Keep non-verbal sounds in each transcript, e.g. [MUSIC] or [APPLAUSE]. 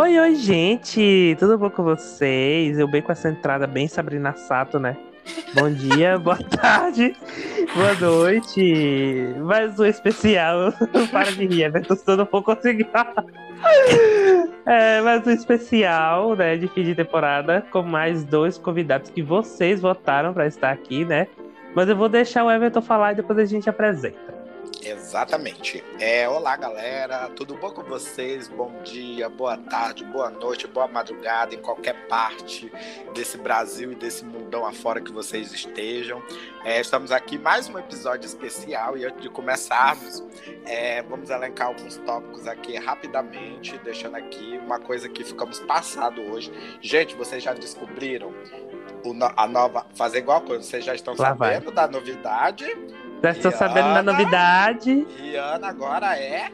Oi, oi, gente! Tudo bom com vocês? Eu bem com essa entrada bem Sabrina Sato, né? Bom dia, [LAUGHS] boa tarde, boa noite. Mais um especial. [LAUGHS] Para de rir, né? Tô não vou conseguir. [LAUGHS] É, mais um especial, né, de fim de temporada, com mais dois convidados que vocês votaram para estar aqui, né? Mas eu vou deixar o Everton falar e depois a gente apresenta. Exatamente. É, olá, galera. Tudo bom com vocês? Bom dia, boa tarde, boa noite, boa madrugada, em qualquer parte desse Brasil e desse mundão afora que vocês estejam. É, estamos aqui mais um episódio especial e antes de começarmos, é, vamos elencar alguns tópicos aqui rapidamente, deixando aqui uma coisa que ficamos passado hoje. Gente, vocês já descobriram o, a nova. Fazer igual coisa, vocês já estão Lá sabendo vai. da novidade já estou sabendo da novidade. Rihanna agora é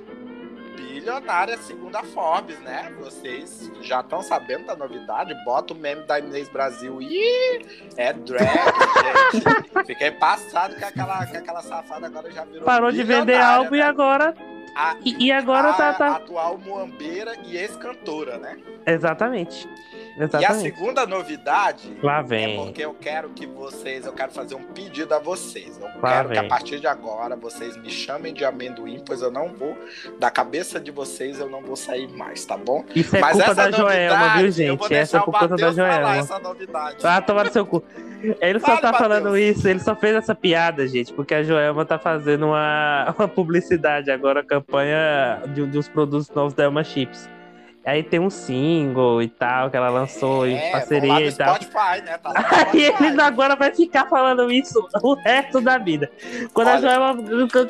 bilionária, segundo a Forbes, né? Vocês já estão sabendo da novidade? Bota o meme da Inês Brasil. Ih, é drag, gente. [LAUGHS] Fiquei passado que aquela, que aquela safada agora já virou. Parou de vender álbum né? e agora. A, e, e agora a, tá, tá. atual muambeira e ex-cantora, né? Exatamente. Exatamente. E a segunda novidade Lá vem. é porque eu quero que vocês, eu quero fazer um pedido a vocês. Eu Lá quero vem. que a partir de agora vocês me chamem de amendoim, pois eu não vou, da cabeça de vocês eu não vou sair mais, tá bom? Isso é Mas culpa da Joelma, viu, gente? Essa é culpa da Joelma. Essa novidade. Ah, tomar seu cu. Ele só tá falando isso, ele só fez essa piada, gente, porque a Joelma tá fazendo uma, [LAUGHS] uma publicidade agora, campanha de, de uns produtos novos da Elma Chips. Aí tem um single e tal, que ela lançou é, em parceria e tal. Spotify, né? Tá [LAUGHS] Aí ele agora vai ficar falando isso o resto da vida. Quando, a Joelma,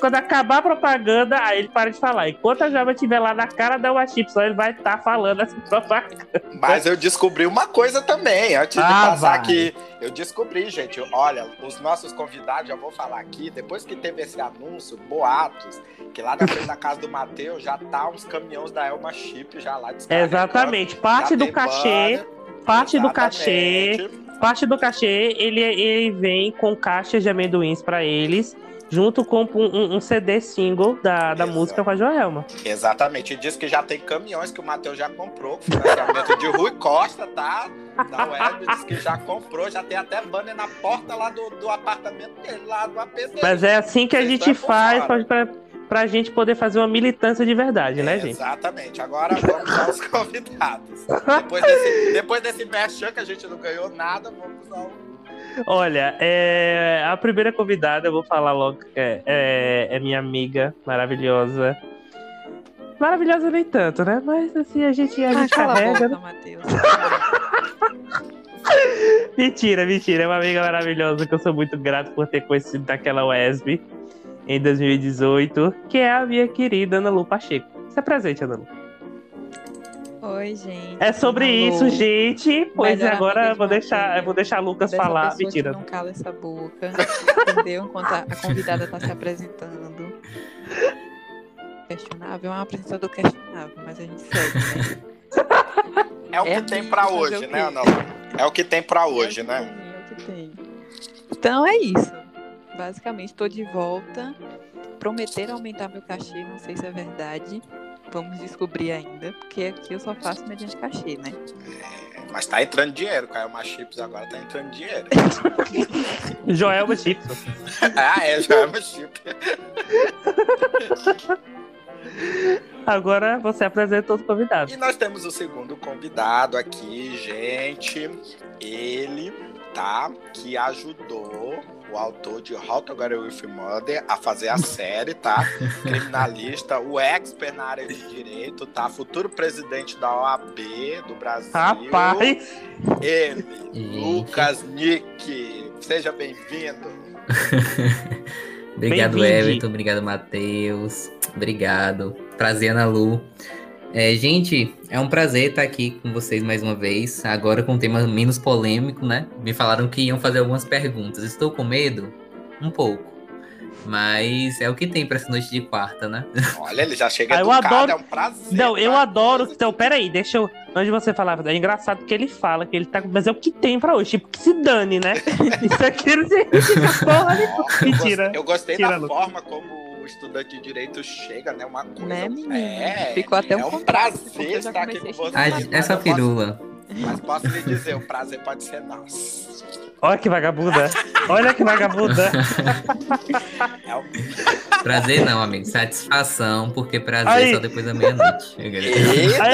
quando acabar a propaganda, aí ele para de falar. Enquanto a Joelma estiver lá na cara da Uma Chip, só ele vai estar tá falando essa propaganda. Mas eu descobri uma coisa também, antes ah, de passar vai. aqui. Eu descobri, gente. Olha, os nossos convidados, já vou falar aqui, depois que teve esse anúncio, boatos, que lá na frente da casa do Matheus já tá uns caminhões da Elma Chip já lá Exatamente. Parte do cachê, parte do cachê, parte do cachê, ele, ele vem com caixas de amendoins para eles junto com um, um, CD single da, da música com a Joelma. Exatamente. E diz que já tem caminhões que o Matheus já comprou, financiamento de Rui Costa, tá? Da web, diz que já comprou, já tem até banner na porta lá do, do apartamento dele, lá do AP dele. Mas é assim que a gente faz para pra gente poder fazer uma militância de verdade, né, gente? Exatamente. Agora vamos aos [LAUGHS] convidados. depois desse, depois desse merchan que a gente não ganhou nada, vamos ao. Olha, é, a primeira convidada, eu vou falar logo, é, é, é minha amiga maravilhosa. Maravilhosa nem tanto, né? Mas assim, a gente, a ah, gente carrega. Boca, né? [LAUGHS] mentira, mentira. É uma amiga maravilhosa que eu sou muito grato por ter conhecido daquela Wesley em 2018, que é a minha querida Ana Lu Pacheco. Se apresente, Ana Lu. Oi, gente. É sobre isso, gente. Pois agora vou deixar, vou deixar Lucas falar. Mentira. não cala essa boca, [LAUGHS] entendeu? Enquanto a, convidada está se apresentando. Questionável é um apresentador questionável, mas a gente segue, né? É o que é tem para hoje, né, Ana? É o que tem para hoje, é né? É o que tem. Então é isso. Basicamente, estou de volta. Prometer aumentar meu cachê, não sei se é verdade. Vamos descobrir ainda, porque aqui eu só faço mediante cachê, né? É, mas tá entrando dinheiro, Caio Chips agora tá entrando dinheiro. [LAUGHS] Joelma Chips. [LAUGHS] ah, é, Joelma Chips. Agora você apresenta os convidados. E nós temos o segundo convidado aqui, gente. Ele, tá? Que ajudou o autor de How to Get Away with Mother, a fazer a série, tá? [LAUGHS] Criminalista, o expert na área de direito, tá? Futuro presidente da OAB do Brasil. Rapaz! Ele, Lucas Nick. Seja bem-vindo. [LAUGHS] obrigado, bem Everton. Obrigado, Matheus. Obrigado. Prazer, Ana Lu. É, gente, é um prazer estar aqui com vocês mais uma vez, agora com um tema menos polêmico, né? Me falaram que iam fazer algumas perguntas. Estou com medo? Um pouco. Mas é o que tem para essa noite de quarta, né? [LAUGHS] Olha, ele já chega ah, eu adoro... é um prazer. Não, eu adoro. Então, peraí, deixa eu. Antes de você falar, é engraçado que ele fala que ele tá. Mas é o que tem pra hoje. Tipo, que se dane, né? [LAUGHS] Isso aqui não significa [LAUGHS] porra Mentira. Eu gostei Tira, da Lucas. forma como estudante de direito chega, né? Uma coisa. Né, é, Ficou até um é um prazer estar aqui com. Essa é piruva mas posso lhe dizer, o prazer pode ser nosso. Olha que vagabunda. Olha que vagabunda. É um Prazer não, amigo. Satisfação, porque prazer Aí. só depois da meia-noite. Eita!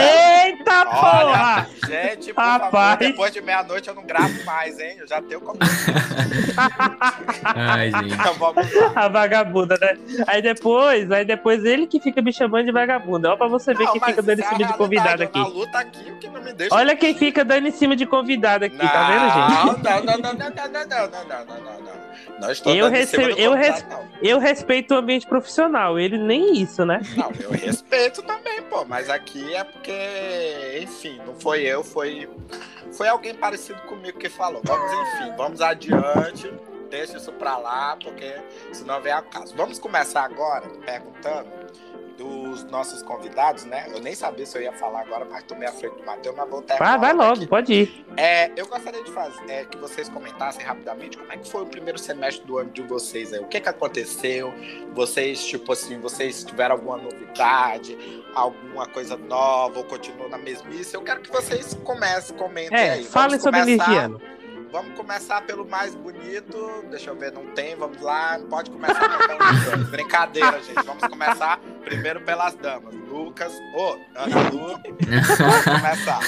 Eita porra! Olha, gente, por favor, Rapaz. depois de meia-noite eu não gravo mais, hein? Eu já tenho como. [LAUGHS] Ai, gente. Então vamos lá. A vagabunda, né? Aí depois, aí depois ele que fica me chamando de vagabunda. Olha pra você ver Não, quem mas fica dando é a cima de convidado aqui. Que. Olha quem fica dando em cima de convidado aqui, tá vendo, gente? Não, não, não, não, não, não, não, não, não, não, não, não. Não estou Eu do eu rece- não. Eu respeito o ambiente profissional, ele nem isso, né? Não, eu respeito também, pô, mas aqui é porque, enfim, não foi eu, foi foi alguém parecido comigo que falou. Vamos, enfim, vamos adiante. Deixa isso pra lá, porque senão vem a caso. Vamos começar agora perguntando dos nossos convidados, né? Eu nem sabia se eu ia falar agora, mas tomei a frente do Matheus, mas vou terminar. Vai, vai logo logo, aqui. pode ir. É, eu gostaria de fazer é, que vocês comentassem rapidamente como é que foi o primeiro semestre do ano de vocês aí. O que que aconteceu? Vocês, tipo assim, vocês tiveram alguma novidade, alguma coisa nova ou continuou na mesmice? Eu quero que vocês comecem, comentem É, aí. fale sobre começar- Ligiano. Vamos começar pelo mais bonito. Deixa eu ver, não tem, vamos lá. Pode começar pelo dois. [LAUGHS] Brincadeira, gente. Vamos começar primeiro pelas damas. Lucas, ô, Ana Lu, vamos começar.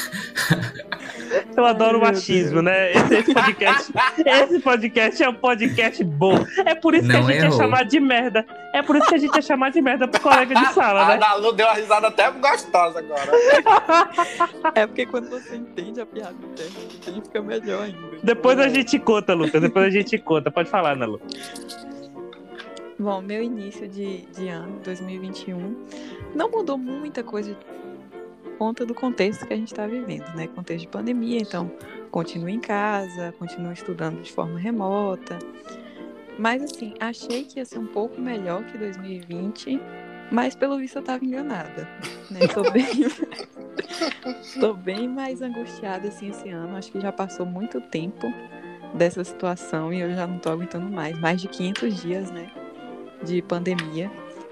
Eu adoro o machismo, né? Esse, esse podcast, esse podcast é um podcast bom. É por isso que Não a gente errou. é chamado de merda. É por isso que a gente é chamado de merda pro colega de sala, A né? Ana Lu deu uma risada até gostosa agora. É porque quando você entende a piada interna, fica melhor ainda. Depois a gente conta, Lucas. Depois a gente conta. Pode falar, Ana Lu. Bom, meu início de, de ano, 2021, não mudou muita coisa por conta do contexto que a gente está vivendo, né? Contexto de pandemia, então continuo em casa, continuo estudando de forma remota. Mas assim, achei que ia ser um pouco melhor que 2020, mas pelo visto eu estava enganada. Né? Tô bem, [LAUGHS] tô bem mais angustiada assim esse ano. Acho que já passou muito tempo dessa situação e eu já não tô aguentando mais. Mais de 500 dias, né? de pandemia,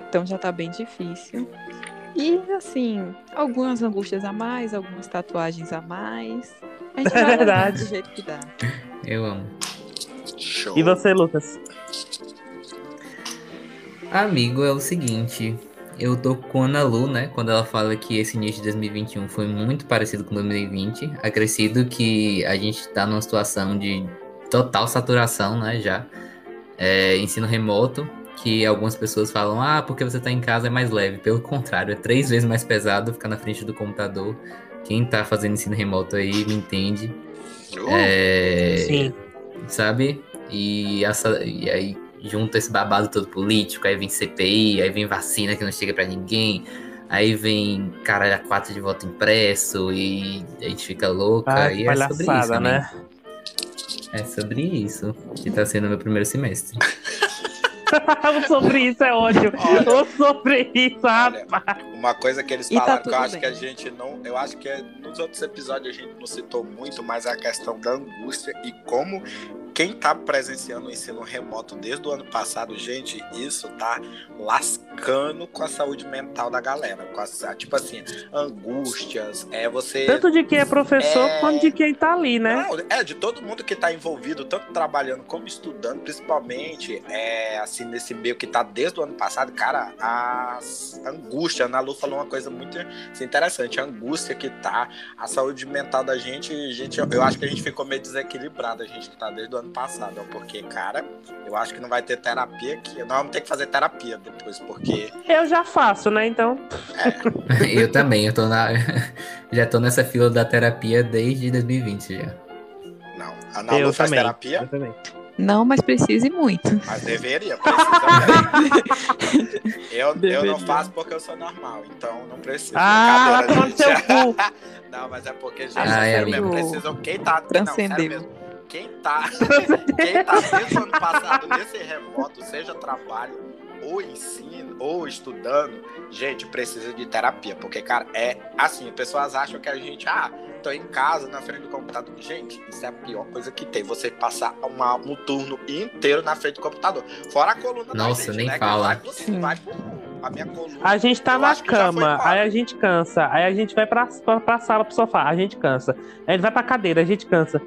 então já tá bem difícil. E assim, algumas angústias a mais, algumas tatuagens a mais. A gente [LAUGHS] É verdade. do jeito que dá. Eu amo. Show. E você, Lucas? Amigo, é o seguinte. Eu tô com a Ana Lu, né? Quando ela fala que esse início de 2021 foi muito parecido com 2020. Acrescido que a gente tá numa situação de total saturação, né? Já. É, ensino remoto, que algumas pessoas falam, ah, porque você tá em casa é mais leve. Pelo contrário, é três vezes mais pesado ficar na frente do computador. Quem tá fazendo ensino remoto aí me entende. Show. É, Sim. sabe? E, essa, e aí junta esse babado todo político, aí vem CPI, aí vem vacina que não chega pra ninguém, aí vem caralho a quatro de voto impresso e a gente fica louca. Ah, e é sobre isso, amigo. né? É sobre isso que tá sendo meu primeiro semestre. [LAUGHS] o sobre isso é ódio. Olha. O sobre isso, Olha, rapaz. Uma coisa que eles E tá falaram que eu acho bem. que a gente não. Eu acho que é- nos outros episódios a gente não citou muito, mas é a questão da angústia e como quem tá presenciando o ensino remoto desde o ano passado, gente, isso tá lascando com a saúde mental da galera. Com a, tipo assim, angústias, é você. Tanto de quem é professor É. quanto de quem tá ali, né? Não, é de todo mundo que está envolvido, tanto trabalhando como estudando, principalmente é, assim nesse meio que tá desde o ano passado, cara, a angústia, a Ana Lu falou uma coisa muito assim, interessante, a angústia que tá, a saúde mental da gente, gente, eu, eu acho que a gente ficou meio desequilibrado, a gente que tá desde o ano passado, ó, porque, cara, eu acho que não vai ter terapia aqui, nós vamos ter que fazer terapia depois, porque Eu já faço, né? Então. [LAUGHS] eu também, eu tô na. [LAUGHS] já tô nessa fila da terapia desde 2020 já. não, a Ana eu faz também. terapia, Eu também. Não, mas precise muito. mas deveria, precisa. Eu, eu Deveria. não faço porque eu sou normal, então não preciso. Ah, Brincadeira, no seu gente. cu. [LAUGHS] Não, mas é porque, gente, Ah, é, mesmo, precisam. Quem tá. Não, sério Transcendeu. mesmo. Quem tá. [LAUGHS] Quem tá desde o ano passado nesse remoto, seja trabalho, o ensino, ou estudando, gente, precisa de terapia. Porque, cara, é assim, pessoas acham que a gente, ah, tô em casa, na frente do computador. Gente, isso é a pior coisa que tem. Você passar uma, um turno inteiro na frente do computador. Fora a coluna Nossa, da gente, nem né? fala. Que vai, vai pro- a minha coluna. A gente tá na cama, aí a gente cansa, aí a gente vai pra, pra, pra sala, pro sofá, a gente cansa. Aí ele vai pra cadeira, a gente cansa.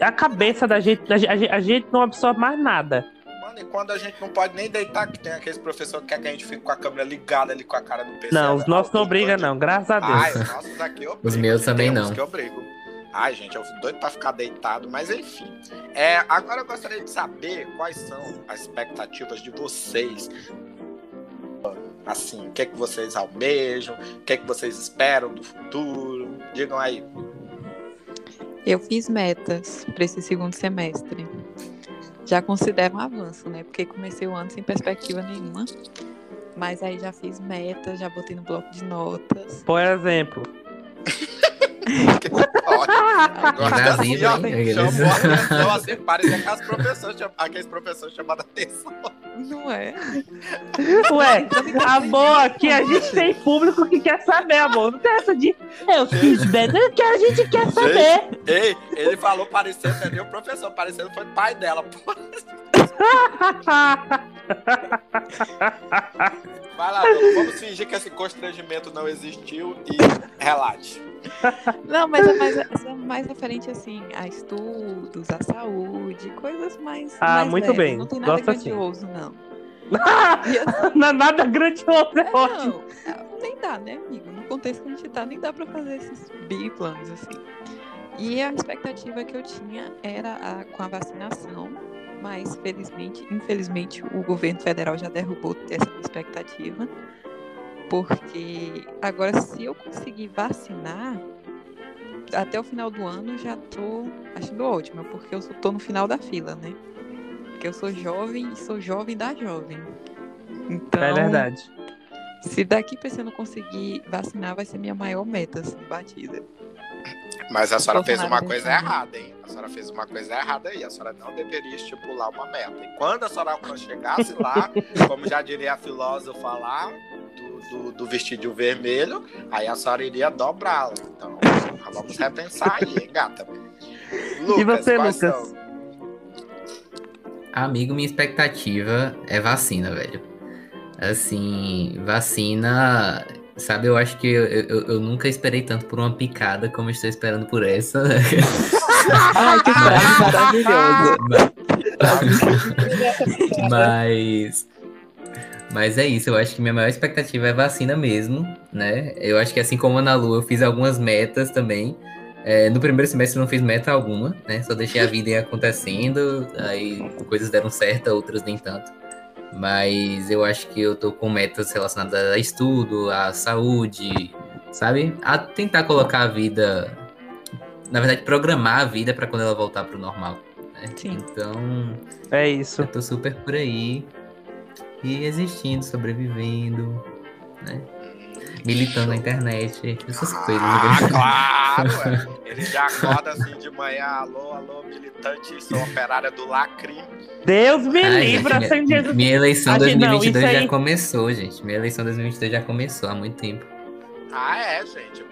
A cabeça da gente, a gente, a gente não absorve mais nada. Mano, e quando a gente não pode nem deitar, que tem aqueles professores que quer que a gente fique com a câmera ligada ali com a cara no PC. Não, os né? nossos não obrigam, não, graças a Ai, Deus. os nossos aqui eu [LAUGHS] Os meus que também não. que eu brigo. Ai, gente, eu fico doido pra ficar deitado, mas enfim. É, agora eu gostaria de saber quais são as expectativas de vocês. Assim, o que é que vocês almejam, o que é que vocês esperam do futuro. Digam aí. Eu fiz metas para esse segundo semestre. Já considero um avanço, né? Porque comecei o ano sem perspectiva nenhuma. Mas aí já fiz metas, já botei no bloco de notas. Por exemplo, [LAUGHS] Invasivo, [LAUGHS] assim, hein? chamou a [LAUGHS] atenção, assim, parecia aqueles professores, aqueles professores chamando a atenção. Não é? ué, amor, aqui a gente tem público que quer saber, amor. Não tem essa de eu fiz bem, que a gente quer saber. Ei, ele falou parecendo, não é nem o professor, parecendo foi pai dela. Pô. [LAUGHS] Vai lá, vamos fingir que esse constrangimento não existiu e relate. Não, mas é mais, é mais referente assim a estudos, a saúde, coisas mais. Ah, mais muito leves. bem. Não tem nada Gosto assim. grandioso, não. [LAUGHS] Assim, não é nada grandioso, é ótimo. não, é, nem dá, né, amigo? No contexto que a gente tá, nem dá pra fazer esses biplanos, assim. E a expectativa que eu tinha era a- com a vacinação, mas felizmente, infelizmente, o governo federal já derrubou essa expectativa. Porque agora, se eu conseguir vacinar, até o final do ano já tô achando ótimo, porque eu tô no final da fila, né? Porque eu sou jovem e sou jovem da jovem. Então, É verdade. se daqui pra esse ano eu conseguir vacinar, vai ser minha maior meta, assim, batida. Mas a senhora fez uma coisa vencendo. errada, hein? A senhora fez uma coisa errada aí. A senhora não deveria estipular uma meta. E quando a senhora chegasse lá, como já diria a filósofa lá, do, do, vermelho, aí a senhora iria dobrá-la. Então, vamos repensar aí, hein, gata? Lucas, você, quais Lucas? são? Amigo, minha expectativa é vacina, velho. Assim, vacina. Sabe, eu acho que eu, eu, eu nunca esperei tanto por uma picada como eu estou esperando por essa. [LAUGHS] Ai, que [LAUGHS] frase maravilhosa. Mas. Mas é isso, eu acho que minha maior expectativa é vacina mesmo, né? Eu acho que assim como a Ana Lu, eu fiz algumas metas também. É, no primeiro semestre eu não fiz meta alguma, né? Só deixei a vida ir acontecendo, aí coisas deram certo, outras nem tanto. Mas eu acho que eu tô com metas relacionadas a estudo, a saúde, sabe? A tentar colocar a vida. Na verdade, programar a vida para quando ela voltar pro normal. Né? Sim. Então, É isso. eu tô super por aí. E existindo, sobrevivendo, né? Militando na internet, essas coisas. Ah, né? claro! [LAUGHS] ué. Ele já acorda assim de manhã, alô, alô, militante, sou operária do Lacrim. Deus me Ai, livra gente, sem minha, Jesus. minha eleição A gente- não, 2022 já aí- começou, gente. Minha eleição 2022 já começou há muito tempo. Ah, é, gente.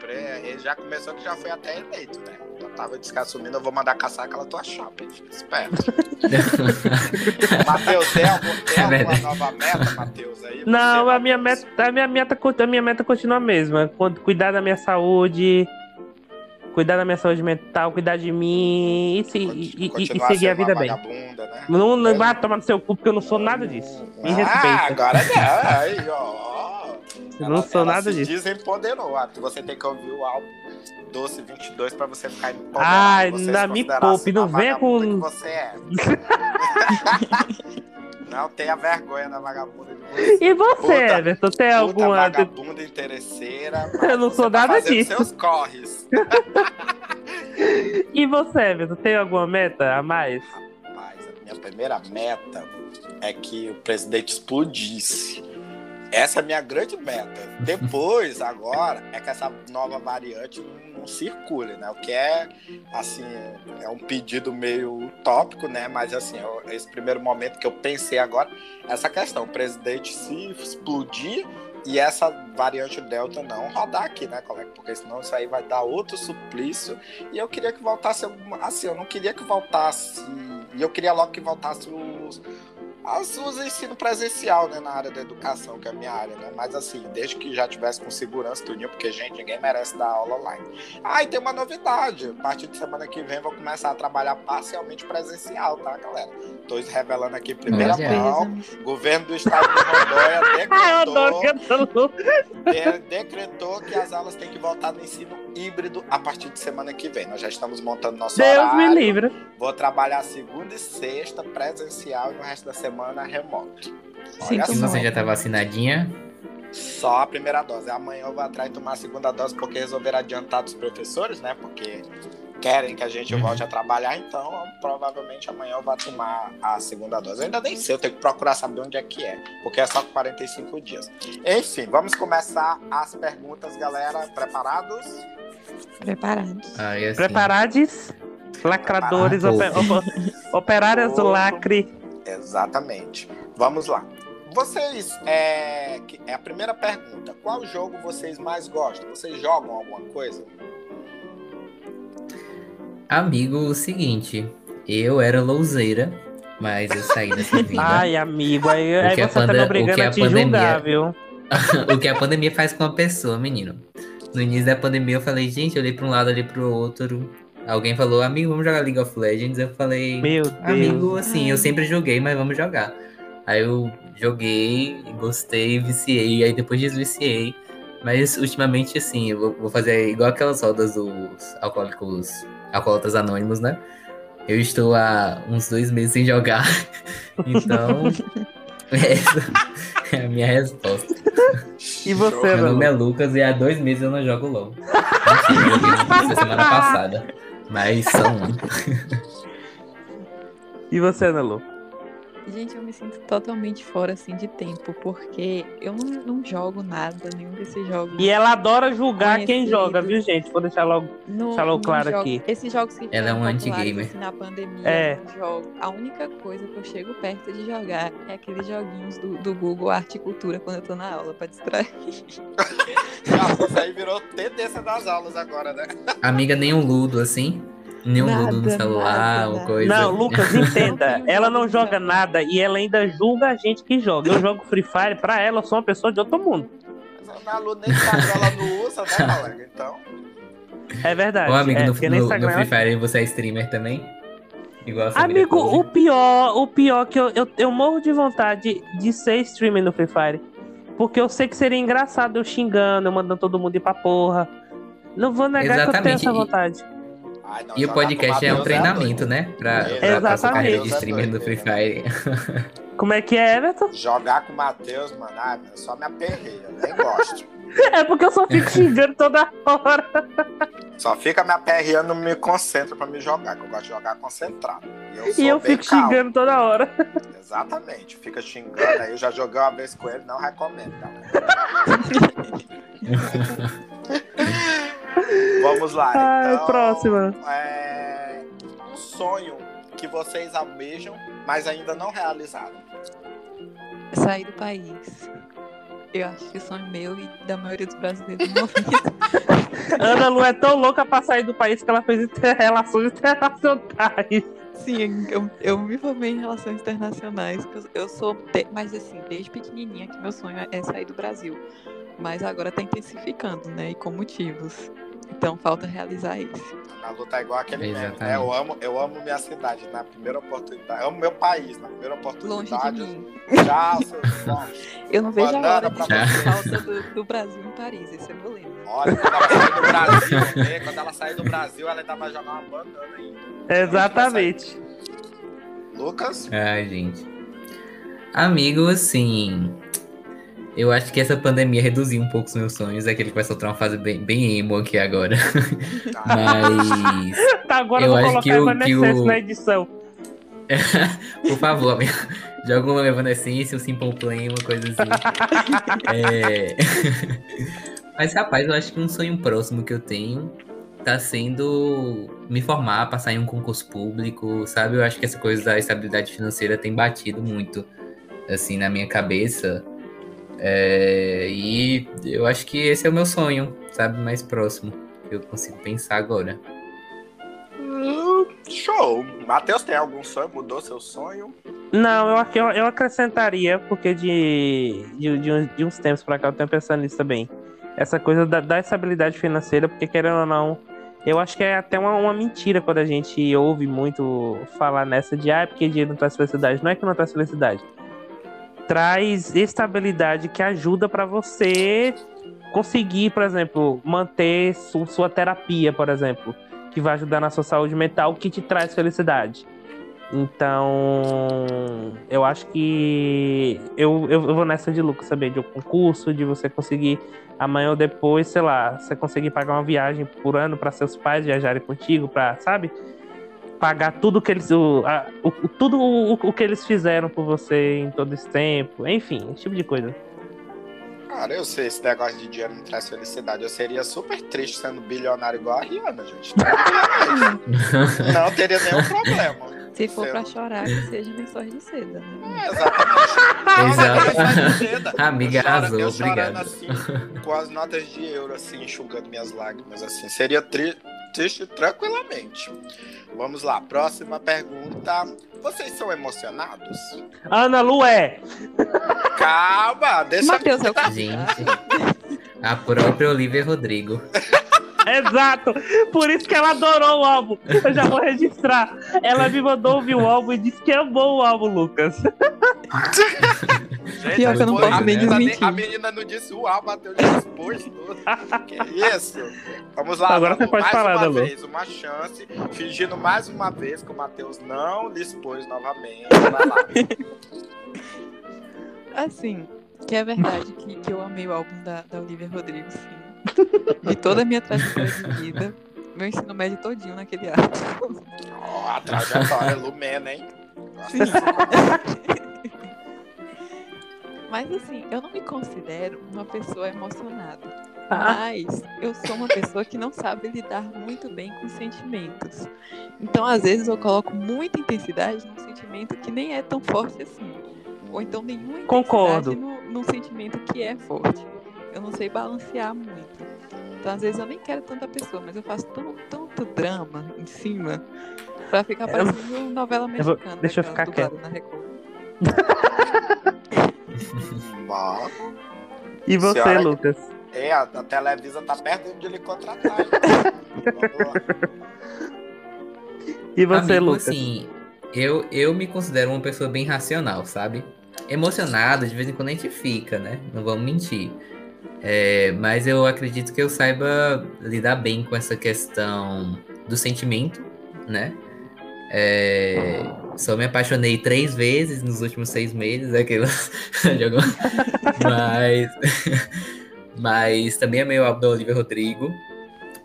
Ele já começou que já foi até eleito, né? Tava descassumindo, eu vou mandar caçar aquela tua chapa, hein? Fica esperto. [LAUGHS] Matheus, tem, algum, tem É alguma nova meta, Matheus? Aí Não, a minha, meta, a, minha meta, a minha meta continua a mesma. Cu- Cuidar da minha saúde, cuidar da minha saúde mental, cuidar de mim e, se- e- e- seguir a vida bem. né? Não, não vai tomar no seu cu porque eu não sou nada disso. Me ah, respeita. agora não. Aí, ó. Eu não sou nada se disso. desempoderou. Você tem que ouvir o álbum Doce 22 pra você ficar empoderado. Ai, na me poupe, não vagabunda com- que você é. [LAUGHS] não tenha vergonha da vagabunda de você. E você, Puta- Everton, tem Puta alguma. vagabunda interesseira. [LAUGHS] Eu não sou tá nada disso. seus corres. [LAUGHS] E você, Everton, tem alguma meta a mais? Rapaz, a minha primeira meta é que o presidente explodisse. Essa é a minha grande meta. Depois, agora, é que essa nova variante não, circule, né? O que é, assim, é um pedido meio utópico, né? Mas, assim, eu- esse primeiro momento que eu pensei agora, essa questão, o presidente se explodir e essa variante Delta não rodar aqui, né, colega? Porque senão isso aí vai dar outro suplício. E eu queria que voltasse, assim, eu não queria que voltasse, e eu queria logo que voltasse os as, os ensino presencial, né, na área da educação, que é a minha área, né? Mas assim, desde que já tivesse com segurança tudinho, porque, gente, ninguém merece dar aula online. Ah, e tem uma novidade. A partir de semana que vem, eu vou começar a trabalhar parcialmente presencial, tá, galera? Tô revelando aqui em primeira Olha. mão. Governo do estado de Rondônia [LAUGHS] decretou, decretou que as aulas têm que voltar no ensino híbrido a partir de semana que vem. Nós já estamos montando nosso Deus me horário. livre. Vou trabalhar segunda e sexta presencial e no resto da semana remoto. Olha só, você já tá vacinadinha? só a primeira dose. Amanhã eu vou atrás tomar a segunda dose porque resolveram adiantar dos professores, né? Porque querem que a gente Uhum. volte a trabalhar, então provavelmente amanhã eu vou tomar a segunda dose. Eu ainda nem sei, eu tenho que procurar saber onde é que é, porque é só 45 dias. Enfim, vamos começar as perguntas, galera. Preparados? Preparados. Aí, assim, Preparados? Lacradores, Preparado. ope- ope- operárias do lacre. Exatamente. Vamos lá. Vocês, é, é a primeira pergunta. Qual jogo vocês mais gostam? Vocês jogam alguma coisa? Amigo, o seguinte, eu era louzeira, mas eu saí dessa [LAUGHS] vida. Ai, amigo, aí, O aí que a você tá me obrigando que a a te pandemia- julgar, viu? [LAUGHS] o que a pandemia faz com uma pessoa, menino. No início da pandemia eu falei, gente, eu olhei pra um lado, olhei pro outro. Alguém falou, amigo, vamos jogar League of Legends. Eu falei, Meu Deus. amigo, assim, eu sempre joguei, mas vamos jogar. Aí eu joguei, gostei, viciei, aí depois desviciei. Mas ultimamente, assim, eu vou- vou fazer igual aquelas rodas dos alcoólicos, alcoólatras anônimos, né? Eu estou há uns dois meses sem jogar. [LAUGHS] Então, [LAUGHS] essa é a minha resposta. E você. Meu nome é Lu? Lucas e há dois meses eu não jogo LOL. Essa semana passada. Mas são um. E você, Ana Lu? Gente, eu me sinto totalmente fora assim de tempo, porque eu não, não jogo nada, nenhum desses jogos. E ela adora julgar quem joga, viu, gente? Vou deixar logo. Não, Deixa eu não claro jogo- aqui. Esses jogos que Ela é um anti-gamer. assim, na pandemia, É. jogo. A única coisa que eu chego perto de jogar é aqueles joguinhos do, do Google Arte e Cultura quando eu tô na aula, pra distrair. [LAUGHS] Ah, isso aí virou tendência das aulas agora, né? Amiga, nem um Ludo assim? Nem um Ludo no Nada, celular nada, ou nada. coisa. Não, Lucas, [LAUGHS] entenda. Ela não joga nada e ela ainda julga a gente que joga. Eu jogo Free Fire, pra ela, eu sou uma pessoa de outro mundo. Mas a Lu nem Instagram ela não usa, né, [LAUGHS] colega? Então, É verdade. Ô, amigo, é, no, porque nem no- no Free Fire você é streamer também? Igual a Amigo, o pior, o pior que eu, eu, eu morro de vontade de ser streamer no Free Fire. Porque eu sei que seria engraçado eu xingando, eu mandando todo mundo ir pra porra. Não vou negar que eu tenho Exatamente, essa e- vontade. Ai, não, E o podcast é um Matheus treinamento, né? Pra, Exatamente. pra, pra sua carreira de Exatamente. streamer no Free Fire. [LAUGHS] Como é que é, Everton? Jogar com o Matheus, mano, mano, só me aperreia, eu nem gosto. [LAUGHS] É porque eu só fico [LAUGHS] xingando toda hora. Só fica me aperreando, não me concentra pra me jogar, que eu gosto de jogar concentrado. E eu, E eu fico calmo. xingando toda hora. Exatamente, fica xingando aí. Eu já joguei uma vez com ele, não recomendo, galera. Vamos lá. Ai, então, próxima. É, um sonho que vocês almejam, mas ainda não realizaram. Sair do país. Eu acho que o sonho meu e da maioria dos brasileiros no momento. [LAUGHS] Ana Lu é tão louca pra sair do país que ela fez inter- relações internacionais. Sim, eu, eu me formei em relações internacionais. Eu, eu sou, de- mas assim, desde pequenininha que meu sonho é sair do Brasil. Mas agora tá intensificando, né? E com motivos. Então falta realizar esse. A luta tá igual aquele meme, né? Exatamente. Eu amo, eu amo minha cidade na primeira oportunidade. Eu amo meu país na primeira Longe oportunidade. de mim. Tchau, seus. Eu não vejo a hora pra de falta do, do Brasil em Paris. Esse é meu lema. Olha, quando ela sair do Brasil, né? quando ela sair do Brasil, ela ainda vai jogar uma banana ainda. Exatamente. Lucas? Ai, gente. Amigo, assim. Eu acho que essa pandemia reduziu um pouco os meus sonhos. É que ele vai soltar uma fase bem, bem emo aqui agora. [LAUGHS] Mas. [LAUGHS] Tá, agora eu Eu vou acho colocar que o- que o- na edição. [LAUGHS] Por favor. Joga uma Evanescence, um Simple Plan, uma coisa assim. É... Mas, rapaz, eu acho que um sonho próximo que eu tenho tá sendo me formar, passar em um concurso público, sabe? Eu acho que essa coisa da estabilidade financeira tem batido muito, assim, na minha cabeça. É... E eu acho que esse é o meu sonho, sabe? Mais próximo que eu consigo pensar agora. Hum, show! Matheus, tem algum sonho? Mudou seu sonho? Não, eu, eu, eu acrescentaria, porque de, de, de, de uns tempos pra cá eu tenho pensando nisso também. Essa coisa da, da estabilidade financeira, porque querendo ou não, eu acho que é até uma, uma, mentira quando a gente ouve muito falar nessa de ah, é porque dinheiro não traz felicidade. Não é que não traz felicidade. Traz estabilidade que ajuda para você conseguir, por exemplo, manter su, sua terapia, por exemplo, que vai ajudar na sua saúde mental, que te traz felicidade. Então, eu acho que eu, eu, eu vou nessa de lucro, saber de um concurso, de você conseguir amanhã ou depois, sei lá, você conseguir pagar uma viagem por ano para seus pais viajarem contigo, para, sabe? Pagar tudo que eles o, a, o tudo o, o, que eles fizeram por você em todo esse tempo, enfim, esse tipo de coisa. Cara, eu sei, esse negócio de dinheiro não traz felicidade. Eu seria super triste sendo bilionário igual a Rihanna, gente. não teria [LAUGHS] nenhum problema. Se for pra chorar, que seja lençóis de seda, né? É, exatamente. Exato. [LAUGHS] Amiga, eu choro, arrasou, eu obrigado. assim, com as notas de euro, assim, enxugando minhas lágrimas, assim. Seria tri triste tranquilamente. Vamos lá, próxima pergunta. Vocês são emocionados? Ana Lu é. Calma, deixa Matheus, eu Gente, a própria Olivia Rodrigo. [LAUGHS] Exato! Por isso que ela adorou o álbum. Eu já vou registrar. Ela me mandou ouvir o álbum e disse que amou o álbum, Lucas. [LAUGHS] Gente, Pior que eu não posso a nem menina desmentir. A menina não disse o álbum, bateu de expôs tudo. Que isso? Vamos lá, Agora você pode mais falar, uma Dalu. vez, uma chance, fingindo mais uma vez que o Matheus não lhe expôs novamente. Vai lá. Assim, que é verdade que, que eu amei o álbum da, da Olivia Rodrigo, sim. De toda a minha trajetória de vida. Meu ensino médio todinho naquele álbum. Ó, a trajetória Lumena, hein? Sim. [LAUGHS] Mas assim, eu não me considero uma pessoa emocionada. Ah. Mas eu sou uma pessoa que não sabe lidar muito bem com sentimentos. Então, às vezes, eu coloco muita intensidade num sentimento que nem é tão forte assim. Ou então nenhuma intensidade Concordo. no- num sentimento que é forte. Eu não sei balancear muito. Então, às vezes, eu nem quero tanta pessoa, mas eu faço tão, tanto drama em cima pra ficar Eu- parecendo novela eu vou- mexicana. deixa eu daquela ficar dublada na Record. [LAUGHS] E você, Senhora- Lucas? É, a, a Televisa tá perto de lhe contratar. [LAUGHS] E você, Amigo, Lucas? assim, eu, eu me considero uma pessoa bem racional, sabe? Emocionado, de vez em quando a gente fica, né? Não vamos mentir. É, mas eu acredito que eu saiba lidar bem com essa questão do sentimento, né? É, só me apaixonei três vezes nos últimos seis meses, aquilo. [LAUGHS] Jogou. mas, [LAUGHS] mas também amei o álbum da Olivia Rodrigo.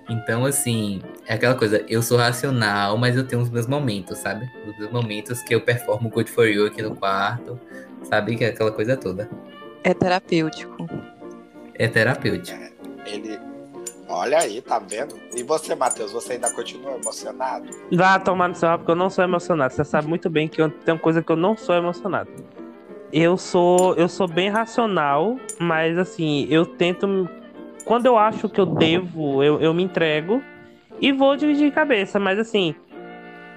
Então, assim, é aquela coisa, eu sou racional, mas eu tenho os meus momentos, sabe? Os meus momentos que eu performo Good For You aqui no quarto, sabe? Que é aquela coisa toda. É terapêutico. É terapêutico. Ele. Olha aí, tá vendo? E você, Matheus, você ainda continua emocionado? Vá tomar no seu porque eu não sou emocionado. Você sabe muito bem que eu tenho coisa que eu não sou emocionado. Eu sou, eu sou bem racional, mas assim, eu tento. Quando eu acho que eu devo, eu, eu me entrego e vou dividir cabeça, mas assim.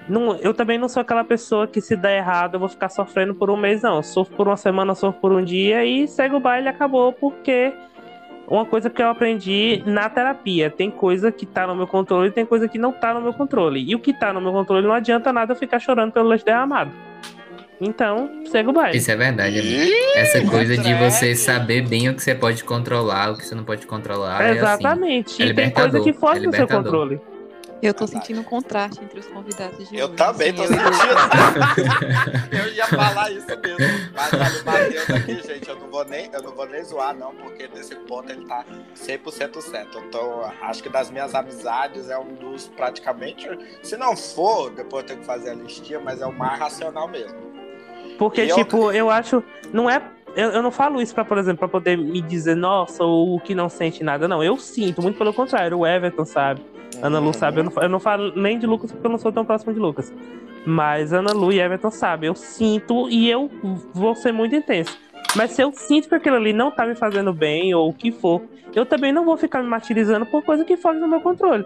Não, eu também não sou aquela pessoa que se der errado eu vou ficar sofrendo por um mês, não. Eu sofro por uma semana, sofro por um dia e segue o baile acabou, porque uma coisa que eu aprendi na terapia. Tem coisa que tá no meu controle e tem coisa que não tá no meu controle. E o que tá no meu controle não adianta nada eu ficar chorando pelo leite derramado. Então, segue o baile. Isso é verdade, amigo. Essa coisa de você saber bem o que você pode controlar, o que você não pode controlar. É assim. Exatamente. é e tem coisa que foge é do seu controle. Eu tô sentindo um contraste entre os convidados de Eu hoje. também tô assim, eu e Lucas. sentindo. [LAUGHS] eu ia falar isso mesmo. Mas olha, o Matheus aqui, gente, eu não vou nem, eu não vou nem zoar, não, porque nesse ponto ele tá 100% certo. Então, acho que das minhas amizades é um dos praticamente, se não for, depois eu tenho que fazer a listinha, mas é o mais racional mesmo. Porque, E eu- tipo, eu acho. Não é. Eu, eu não falo isso pra, por exemplo, pra poder me dizer, nossa, o que não sente nada. Não, eu sinto, muito pelo contrário. O Everton sabe. Ana Lu sabe, eu não, eu não falo nem de Lucas porque eu não sou tão próximo de Lucas. Mas Ana Lu e Everton sabem, eu sinto e eu vou ser muito intenso. Mas se eu sinto que aquilo ali não tá me fazendo bem, ou o que for, eu também não vou ficar me martirizando por coisa que foge do meu controle.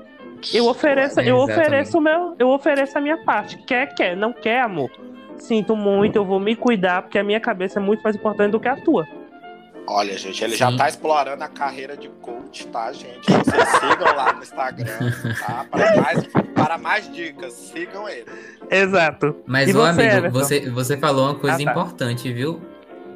Eu ofereço, eu Exatamente. ofereço o meu, eu ofereço a minha parte. Quer, quer, não quer, amor. Sinto muito, eu vou me cuidar, porque a minha cabeça é muito mais importante do que a tua. Olha, gente, ele já Sim. tá explorando a carreira de coach, tá, gente? Vocês [LAUGHS] sigam lá no Instagram, tá? Para mais, para mais dicas, sigam ele. Exato. Mas, E ô você, amigo, Everton? você, você falou uma coisa Ah, tá. importante, viu?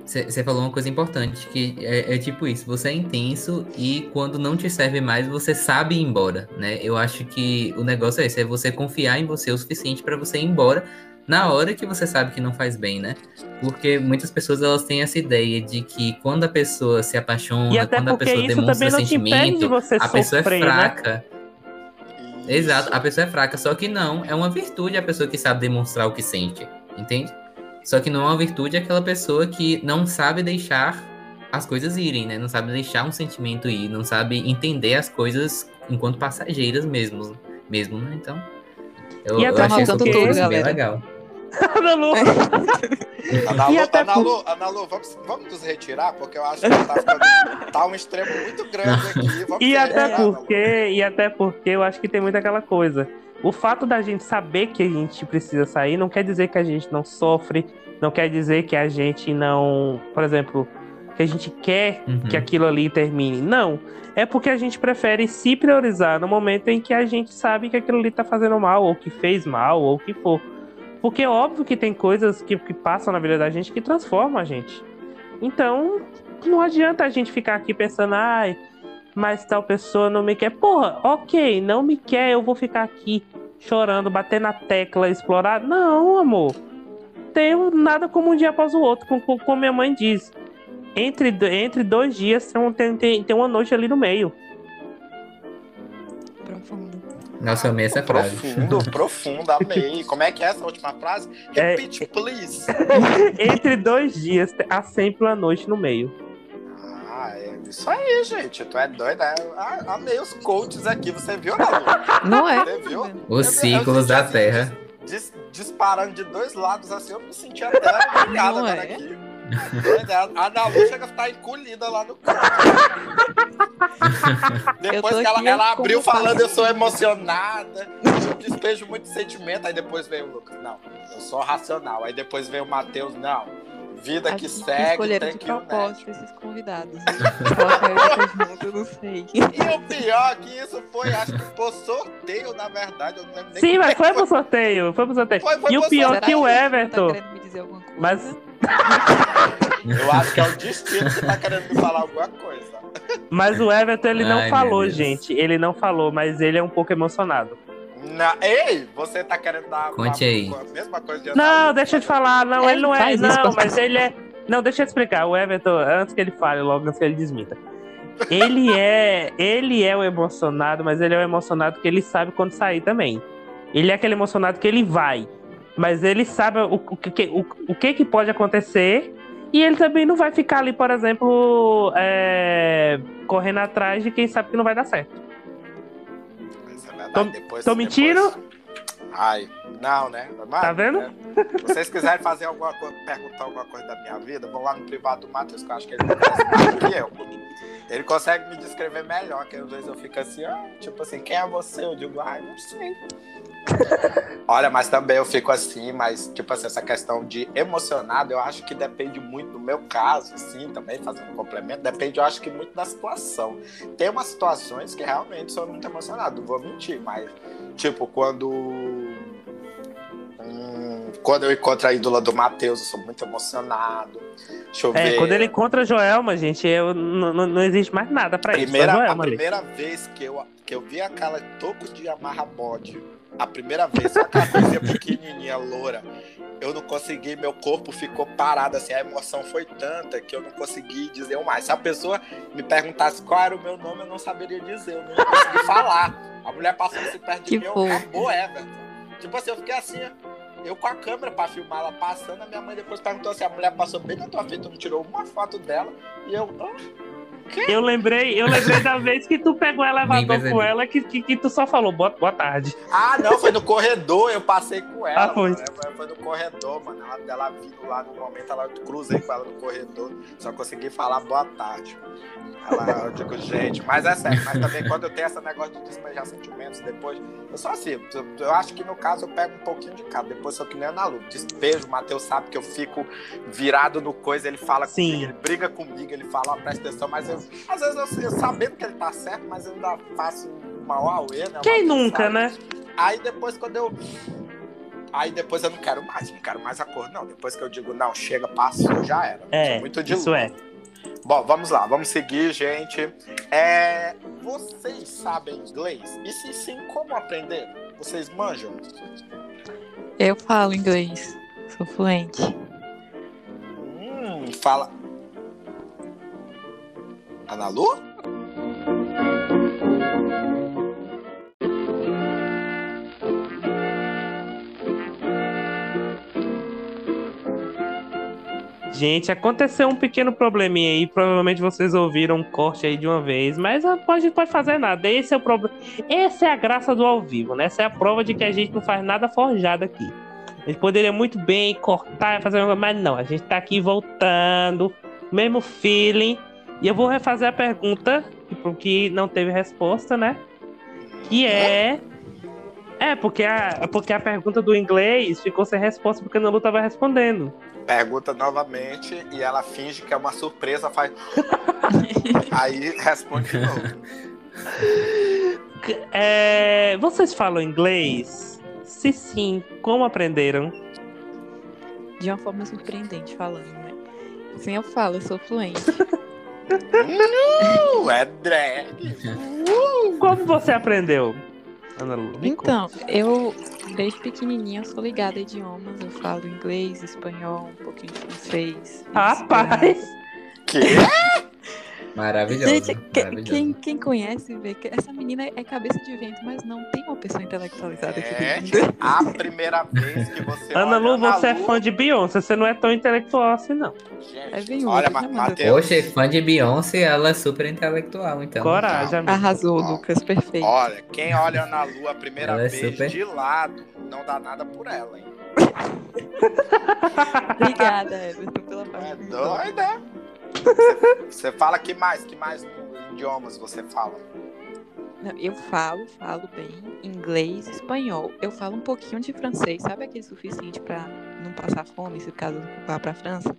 Você você falou uma coisa importante, que é, é tipo isso, você é intenso e quando não te serve mais, você sabe ir embora, né? Eu acho que o negócio é esse, é você confiar em você o suficiente para você ir embora na hora que você sabe que não faz bem, né? Porque muitas pessoas elas têm essa ideia de que quando a pessoa se E apaixona, até quando a porque pessoa isso demonstra de sentimento, você a pessoa é sofrer, né? fraca. Exato, Isso. a pessoa é fraca, só que não, é uma virtude a pessoa que sabe demonstrar o que sente, entende? Só que não é uma virtude aquela pessoa que não sabe deixar as coisas irem, né? Não sabe deixar um sentimento ir, não sabe entender as coisas enquanto passageiras mesmo, mesmo, né? Então, eu, E eu até achei porque- coisa bem legal. [LAUGHS] Ana Lu. Ana E até Ana por- Lu, Ana Lu, vamos, vamos nos retirar, porque eu acho que tá, ficando, tá um extremo muito grande aqui. [LAUGHS] Vamos E até retirar, porque, e até porque eu acho que tem muito aquela coisa. O fato da gente saber que a gente precisa sair não quer dizer que a gente não sofre, não quer dizer que a gente não, por exemplo, que a gente quer Uhum. que aquilo ali termine. Não. É porque a gente prefere se priorizar no momento em que a gente sabe que aquilo ali tá fazendo mal, ou que fez mal, ou o que for. Porque é óbvio que tem coisas que, que passam na vida da gente que transformam a gente. Então, não adianta a gente ficar aqui pensando, ai, mas tal pessoa não me quer. Porra, ok, não me quer, eu vou ficar aqui chorando, bater na tecla, explorar. Não, amor. Tenho nada como um dia após o outro, como, como minha mãe diz. Entre, entre dois dias tem, tem, tem, tem uma noite ali no meio. Profundo. Nossa, eu amei essa frase. Profundo, [LAUGHS] profundo, amei. Como é que é essa última frase? É- Repeat, please. [LAUGHS] Entre dois dias há sempre uma noite no meio. Ah, é isso aí, gente. Tu é doida. né? Ah, amei os coaches aqui. Você viu, Ana Lu? [LAUGHS] Não é? Você viu? Os Eu- eu ciclos senti da assim, Terra. dis- disparando de dois lados assim, eu me senti até agora é? aqui. Doida. A Ana Lu chega a ficar encolhida lá no canto. [LAUGHS] Depois que ela, ela abriu falando, eu sou emocionada, eu despejo muito sentimento. Aí depois veio o Lucas, não, eu sou racional. Aí depois veio o Matheus, não, vida A que gente segue, escolheram tem de que né? propósito esses convidados. né? Eu não sei. E o pior é que isso foi, acho que por sorteio, na verdade. Sim, mas é que foi pro sorteio, foi pro sorteio. Foi- foi e o pior que o Será Everton. Tá querendo me dizer alguma coisa? Mas, Eu acho que é o destino que tá querendo me falar alguma coisa. mas o Everton ele não Ai, falou, Deus. gente. Ele não falou, mas ele é um pouco emocionado. Na- Ei, você tá querendo dar Conte a, aí. a mesma coisa de Não, deixa eu te falar. Não, É, ele não é. Não, mas ele é. Não, deixa eu te explicar. O Everton, antes que ele fale, logo antes que ele desmita. Ele [LAUGHS] é. Ele é o emocionado, mas ele é o emocionado que ele sabe quando sair também. Ele é aquele emocionado que ele vai. Mas ele sabe o, o, que, o, o que, que pode acontecer. E ele também não vai ficar ali, por exemplo, é, correndo atrás de quem sabe que não vai dar certo. Mas é verdade, Tô- depois- tô depois- mentindo? Ai, não, né? Mas, Tá vendo? né, Se vocês quiserem fazer alguma coisa, perguntar alguma coisa da minha vida, vão lá no privado do Matheus, que eu acho que ele conhece mais do que eu. Ele consegue me descrever melhor, que às vezes eu fico assim, ah, tipo assim, quem é você? Eu digo, ai, não sei. [LAUGHS] Olha, mas também eu fico assim, mas, tipo assim, essa questão de emocionado, eu acho que depende muito do meu caso, assim, também, fazendo um complemento, depende, eu acho que muito da situação. Tem umas situações que realmente sou muito emocionado, não vou mentir, mas, tipo, quando. hum, quando eu encontro a ídola do Matheus, eu sou muito emocionado. Deixa eu É, ver. quando ele encontra a Joelma, gente, eu, não, não- existe mais nada pra isso. Primeira, Só a a Joelma ali. primeira vez que eu, que eu vi aquela toco de amarra bode a primeira vez, aquela [LAUGHS] coisinha pequenininha, loura, eu não consegui, meu corpo ficou parado, assim, a emoção foi tanta que eu não consegui dizer mais. Se a pessoa me perguntasse qual era o meu nome, eu não saberia dizer, eu não consegui [LAUGHS] falar. A mulher passou assim perto de Que mim, eu acabou, Everton. Tipo assim, eu fiquei assim, eu com a câmera pra filmar ela passando, a minha mãe depois perguntou assim, a mulher passou bem na tua frente, tu não tirou uma foto dela, e eu, ah, Eu lembrei, eu lembrei da vez que tu pegou o elevador com ela, que, que, que tu só falou boa, boa tarde. Ah, não, foi no corredor, eu passei com ela. Ah, foi. mano. Foi, foi no corredor, mano. Ela, ela vindo lá no momento, ela, eu cruzei com ela no corredor, só consegui falar boa tarde. Ela, eu digo, gente, mas é sério, mas também quando eu tenho esse negócio de despejar sentimentos depois, eu sou assim, eu, eu acho que no caso eu pego um pouquinho de cada, depois sou que nem a Ana Lu. Despejo, o Matheus sabe que eu fico virado no coisa, ele fala Sim. comigo, ele briga comigo, ele fala, ó, presta atenção, mas eu, às vezes eu, eu sabendo que ele tá certo, mas eu ainda faço uma auê, né? Quem nunca, né? Aí depois quando eu. Aí depois eu não quero mais, não quero mais acordo, não. Depois que eu digo, não, chega, passou, já era. É, muito de isso é. Bom, vamos lá, vamos seguir, gente. É, vocês sabem inglês? E se sim, como aprender? Vocês manjam? Eu falo inglês. Sou fluente. Hum, fala. Ana Lu? Gente, aconteceu um pequeno probleminha aí. Provavelmente vocês ouviram um corte aí de uma vez, mas gente pode fazer nada. Esse é o problema. Essa é a graça do ao vivo, né? Essa é a prova de que a gente não faz nada forjado aqui. A gente poderia muito bem cortar fazer mas não. A gente tá aqui voltando, mesmo feeling. E eu vou refazer a pergunta, porque não teve resposta, né? Que é. É, porque a, porque a pergunta do inglês ficou sem resposta porque a Nanu tava respondendo. Pergunta novamente e ela finge que é uma surpresa, faz. [LAUGHS] Aí responde de novo. É, vocês falam inglês? Se sim, como aprenderam? De uma forma surpreendente falando, né? Sim, eu falo, eu sou fluente. [LAUGHS] Uh, é drag. Como você aprendeu? Ana Lu. Então, eu, desde pequenininha, eu sou ligada a idiomas. Eu falo inglês, espanhol, um pouquinho de francês. Rapaz! Que? Maravilhoso. Gente, que- maravilhoso. quem, quem conhece vê que essa menina é cabeça de vento, mas não tem uma pessoa intelectualizada aqui É, dentro. a primeira vez que você Ana olha Lu, você é Lu, fã de Beyoncé, você não é tão intelectual assim, não. Gente, É bem olha, né, Matheus. Poxa, fã de Beyoncé, ela é super intelectual, então. Coragem, amigo. Arrasou, Ó. Lucas, perfeito. Olha, quem olha Ana Lu a primeira Ela é vez super- de lado, não dá nada por ela, hein? [LAUGHS] Obrigada, Everton, pela É parte. doida? Você- Você fala que mais? Que mais idiomas você fala? Não, eu falo, falo bem inglês e espanhol. Eu falo um pouquinho de francês, sabe aquele suficiente pra não passar fome se caso eu vá pra França?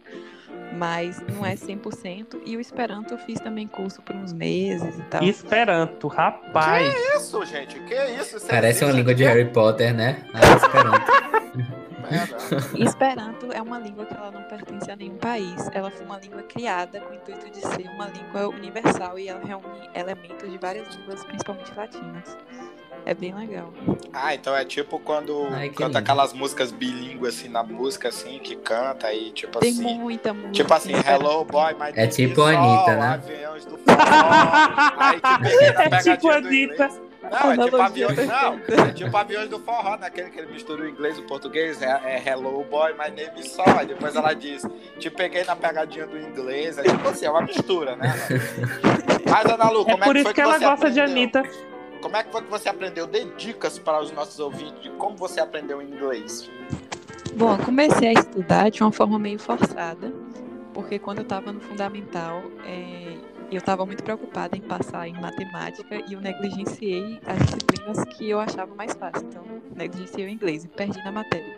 Mas não é 100%. E o Esperanto eu fiz também curso por uns meses e tal. Esperanto, rapaz. Isso, gente, que isso? Isso Parece uma língua de? Harry Potter, né? Ah, Esperanto. [LAUGHS] É? Esperanto é uma língua que ela não pertence a nenhum país. Ela foi uma língua criada com o intuito de ser uma língua universal e ela reúne elementos de várias línguas, principalmente latinas. É bem legal. Ah, então é tipo quando Ai, canta lindo. aquelas músicas bilíngues assim na música assim que canta e tipo Tem assim. muita música. Tipo assim, hello boy, my É tipo is a Anitta, né? Aviões do forró. Aí na É tipo do Anitta. Não, é tipo aviões, não, é tipo aviões do forró, naquele que ele mistura o inglês e o português, é, é hello boy, my name is Sol. Aí depois ela diz, te peguei na pegadinha do inglês, é tipo assim, é uma mistura, né? Mas Ana Lu, É como é, por que isso foi que ela você gosta de aprendeu? Anitta. Como é que foi que você aprendeu? Dê dicas para os nossos ouvintes de como você aprendeu inglês. Bom, eu comecei a estudar de uma forma meio forçada, porque quando eu estava no fundamental, é, eu estava muito preocupada em passar em matemática e eu negligenciei as disciplinas que eu achava mais fácil. Então, negligenciei o inglês e perdi na matéria.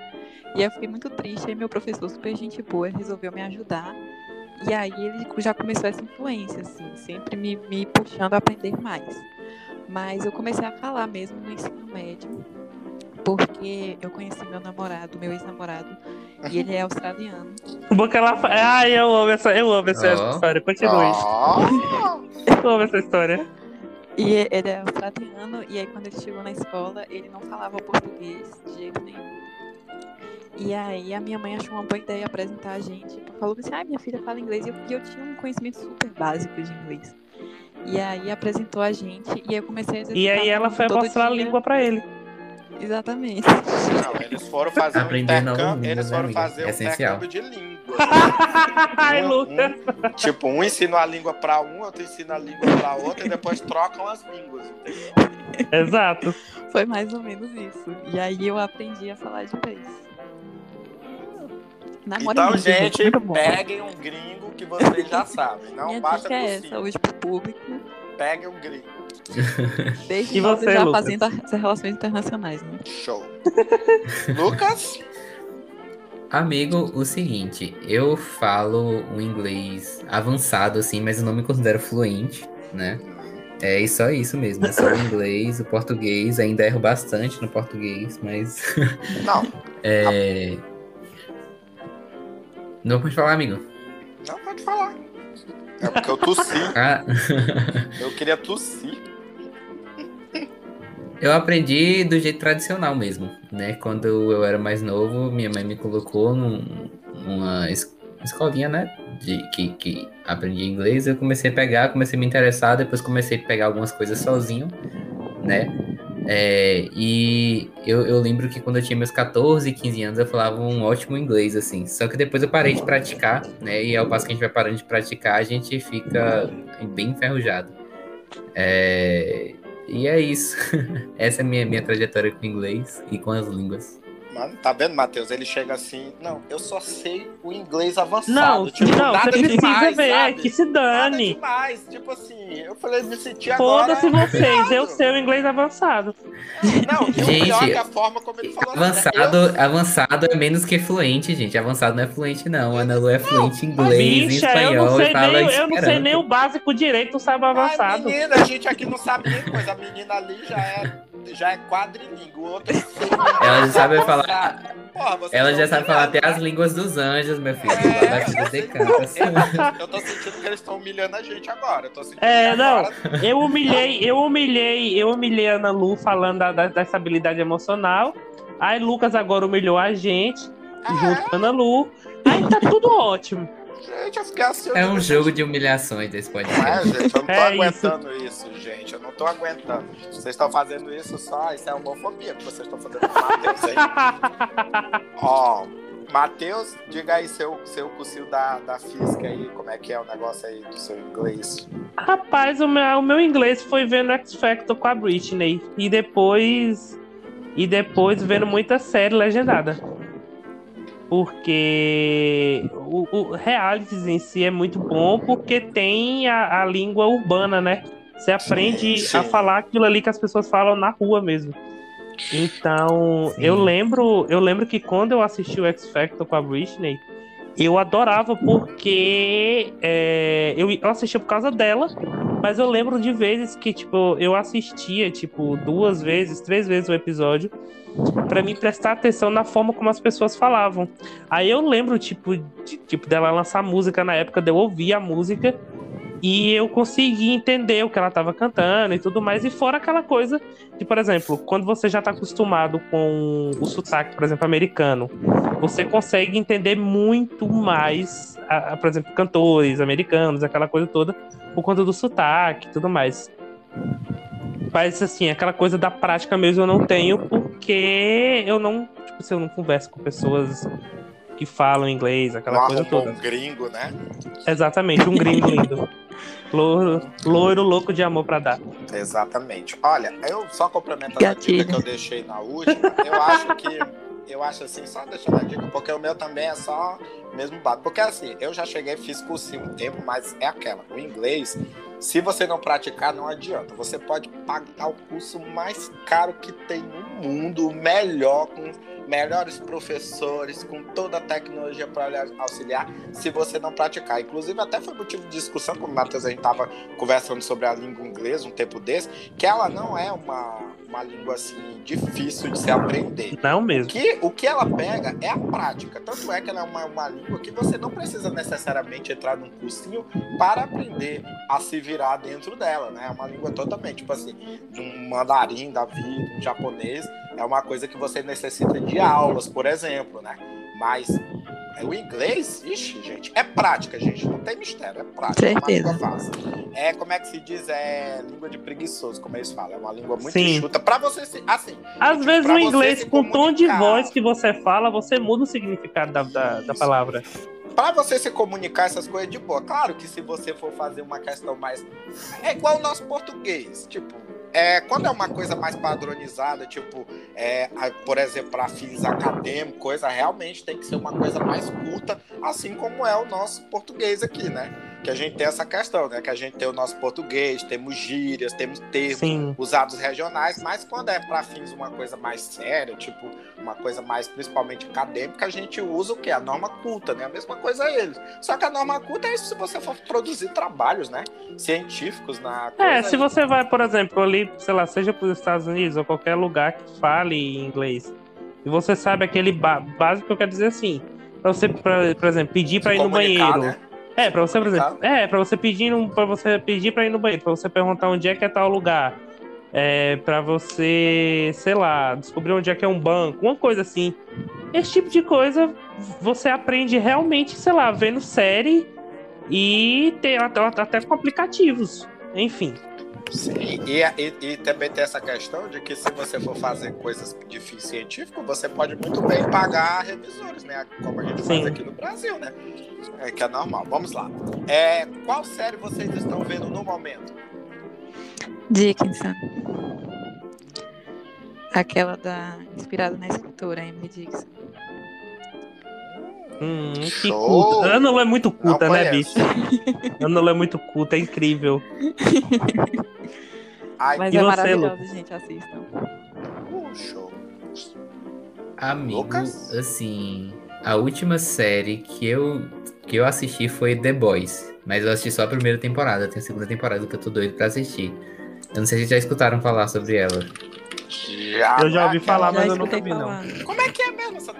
E aí eu fiquei muito triste, aí meu professor, super gente boa, resolveu me ajudar. E aí ele já começou essa influência, assim, sempre me, me puxando a aprender mais. Mas eu comecei a falar mesmo no ensino médio, porque eu conheci meu namorado, meu ex-namorado, e ele é australiano. Porque ela fa... Ai, eu amo essa, eu amo essa história. Continue. Oh, [LAUGHS] Eu amo essa história. E ele é australiano, e aí quando ele chegou na escola, ele não falava português de jeito nenhum. E aí a minha mãe achou uma boa ideia apresentar a gente. Falou assim, ah, minha filha fala inglês. E eu, e eu tinha um conhecimento super básico de inglês. E aí apresentou a gente, e aí eu comecei a. E aí ela foi mostrar a dia. língua pra ele. Exatamente. Não, eles foram fazer um Aprender novas intercâmbio, línguas, eles né, foram amiga? fazer um Essencial. intercâmbio de línguas. [LAUGHS] Ai, Um- Lucas. um- tipo, um ensina a língua pra um, outro ensina a língua pra outro, e depois trocam as línguas, entendeu? Exato. Foi mais ou menos isso. E aí eu aprendi a falar de. Namore Então, muito, gente, muito peguem um gringo que vocês já sabem. Não Minha basta dica é por essa, hoje pro público. Peguem um gringo. Desde E você, já Lucas? fazendo as relações internacionais, né? Show. [LAUGHS] Lucas? Amigo, o seguinte, eu falo um inglês avançado, assim, mas eu não me considero fluente, né? É e só isso mesmo, é só o inglês, o português, ainda erro bastante no português, mas. [LAUGHS] Não, É... Não pode falar, amigo. não pode falar. É porque eu tossi. Ah, Eu queria tossir. eu aprendi do jeito tradicional mesmo, né? Quando eu era mais novo, minha mãe me colocou num- numa es- escolinha, né? De, que, que aprendi inglês, eu comecei a pegar, comecei a me interessar, depois comecei a pegar algumas coisas sozinho, né? É, e eu, eu lembro que quando eu tinha meus 14, 15 anos, eu falava um ótimo inglês, assim. Só que depois eu parei de praticar, né? E ao passo que a gente vai parando de praticar, a gente fica bem enferrujado. É, e é isso. [LAUGHS] Essa é a minha, minha trajetória com o inglês e com as línguas. Mano, tá vendo, Matheus? Ele chega assim, não, eu só sei o inglês avançado. Não, tipo, não, nada você precisa demais, ver, sabe? que se Nada dane. demais. Tipo assim, eu falei, me senti agora. Foda-se vocês, eu sei o inglês avançado. Não, e o Gente, pior é que a forma como ele falou. Avançado, eu- avançado é menos que fluente, gente. Avançado não é fluente, não. Ana Lu é fluente em inglês, em Bicha, eu espanhol não e sei fala nem, eu não sei nem o básico direito, sabe Ai, avançado. menina, a gente aqui não sabe nem coisa. A menina ali já é, já é quadrilingue, o outro é [LAUGHS] Ela já sabe falar- Porra, Ela já sabe falar até as línguas dos anjos, meu filho. É, eu sei- cantas. Eu, tô sentindo que eles estão humilhando a gente agora. Eu tô sentindo É, não. agora- Eu humilhei, eu humilhei, eu humilhei a Ana Lu falando da, da, da estabilidade emocional. Aí Lucas agora humilhou a gente, junto com a Ana Lu. Aí tá tudo ótimo. Gente, eu fiquei assim. É um jogo de humilhações desse Não é, podcast. gente, eu não tô É aguentando isso. gente. Eu não tô aguentando. Vocês estão fazendo isso só, isso é homofobia que vocês estão fazendo com o Matheus aí. [LAUGHS] Ó, Matheus, diga aí seu, seu cursinho da, da física aí, como é que é o negócio aí do seu inglês. Rapaz, o meu, o meu inglês foi vendo X Factor com a Britney. E depois. E depois vendo muita série legendada. Porque o, o realities em si é muito bom porque tem a, a língua urbana, né? Você aprende Sim. a falar aquilo ali que as pessoas falam na rua mesmo. Então, Sim. eu lembro, eu lembro que quando eu assisti o X Factor com a Britney, eu adorava porque é, eu, eu assistia por causa dela, mas eu lembro de vezes que, tipo, eu assistia, tipo, duas vezes, três vezes o episódio, pra me prestar atenção na forma como as pessoas falavam. Aí eu lembro, tipo, de, tipo, dela lançar música na época, de eu ouvir a música e eu consegui entender o que ela tava cantando e tudo mais. E fora aquela coisa de, por exemplo, quando você já tá acostumado com o sotaque, por exemplo, americano, você consegue entender muito mais, a- a, por exemplo, cantores americanos, aquela coisa toda, por conta do sotaque e tudo mais. Mas assim, aquela coisa da prática mesmo eu não tenho, porque eu não, tipo, se eu não converso com pessoas que falam inglês, aquela coisa toda. um gringo, né? Exatamente, um gringo lindo. [LAUGHS] Loiro, loiro louco de amor pra dar. Exatamente. Olha, eu só complementando a dica que eu deixei na última, eu acho que. Eu acho assim, só deixando a dica, porque o meu também é só mesmo básico. Porque assim, eu já cheguei, fiz cursinho um tempo, mas é aquela. O inglês, se você não praticar, não adianta. Você pode pagar o curso mais caro que tem no mundo, melhor, com melhores professores, com toda a tecnologia para auxiliar, se você não praticar. Inclusive, até foi motivo de discussão com o Matheus, a gente estava conversando sobre a língua inglesa um tempo desse, que ela não é uma, uma língua assim difícil de se aprender. Não O mesmo. que, o que ela pega é a prática. Tanto é que ela é uma, uma língua que você não precisa necessariamente entrar num cursinho para aprender a se virar dentro dela, né? É uma língua totalmente, tipo assim, um mandarim da vida, um japonês, é uma coisa que você necessita de aulas, por exemplo, né? Mas o inglês, ixi, gente, é prática, gente, não tem mistério, é prática, é Certeza. fácil. É, como é que se diz, é língua de preguiçoso, como eles falam, é uma língua muito Sim. enxuta, pra você se, assim, Às Tipo, vezes o inglês, com o tom de voz que você fala, você muda o significado da, da, da palavra. Pra você se comunicar essas coisas de boa. Claro que se você for fazer uma questão mais. É igual o nosso português. Tipo, é, quando é uma coisa mais padronizada, tipo, é, por exemplo, para fins acadêmicos, coisa realmente tem que ser uma coisa mais culta, assim como é o nosso português aqui, né? Que a gente tem essa questão, né? Que a gente tem o nosso português, temos gírias, temos termos Sim. usados regionais, mas quando é para fins uma coisa mais séria, tipo uma coisa mais principalmente acadêmica, a gente usa o que? A norma culta, né? A mesma coisa a eles. Só que a norma culta é isso se você for produzir trabalhos, né? Científicos na coisa. É, se você vai, por exemplo, ali, sei lá, seja para os Estados Unidos ou qualquer lugar que fale inglês, e você sabe aquele básico que eu quero dizer assim, para você, pra, por exemplo, pedir para ir no banheiro. né? É, pra você, por exemplo, é, pra você pedir para você pedir para ir no banheiro, pra você perguntar onde é que é tal lugar. É, para você, sei lá, descobrir onde é que é um banco, uma coisa assim. Esse tipo de coisa você aprende realmente, sei lá, vendo série e tem até, até com aplicativos. Enfim. Sim, e, e, e também tem essa questão de que se você for fazer coisas de fim científico, você pode muito bem pagar revisores, né? Como a gente Sim. faz aqui no Brasil, né? É que é normal. Vamos lá. É, qual série vocês estão vendo no momento? Dickinson. Aquela da. inspirada na escritora Emily Dickinson. Hum, que Show! culta. Ana Lu é muito culta, né, bicho? Ana Lu é muito culta, é incrível. Ai, Mas E é você, maravilhosa, gente, assistam. uh, show. Amigo, Lucas? assim, a última série que eu, que eu assisti foi The Boys. Mas eu assisti só a primeira temporada, tem a segunda temporada que eu tô doido pra assistir. Eu não sei se vocês já escutaram falar sobre ela. Já, Eu já ouvi falar, aquela- mas eu nunca vi, não. Como é que é mesmo essa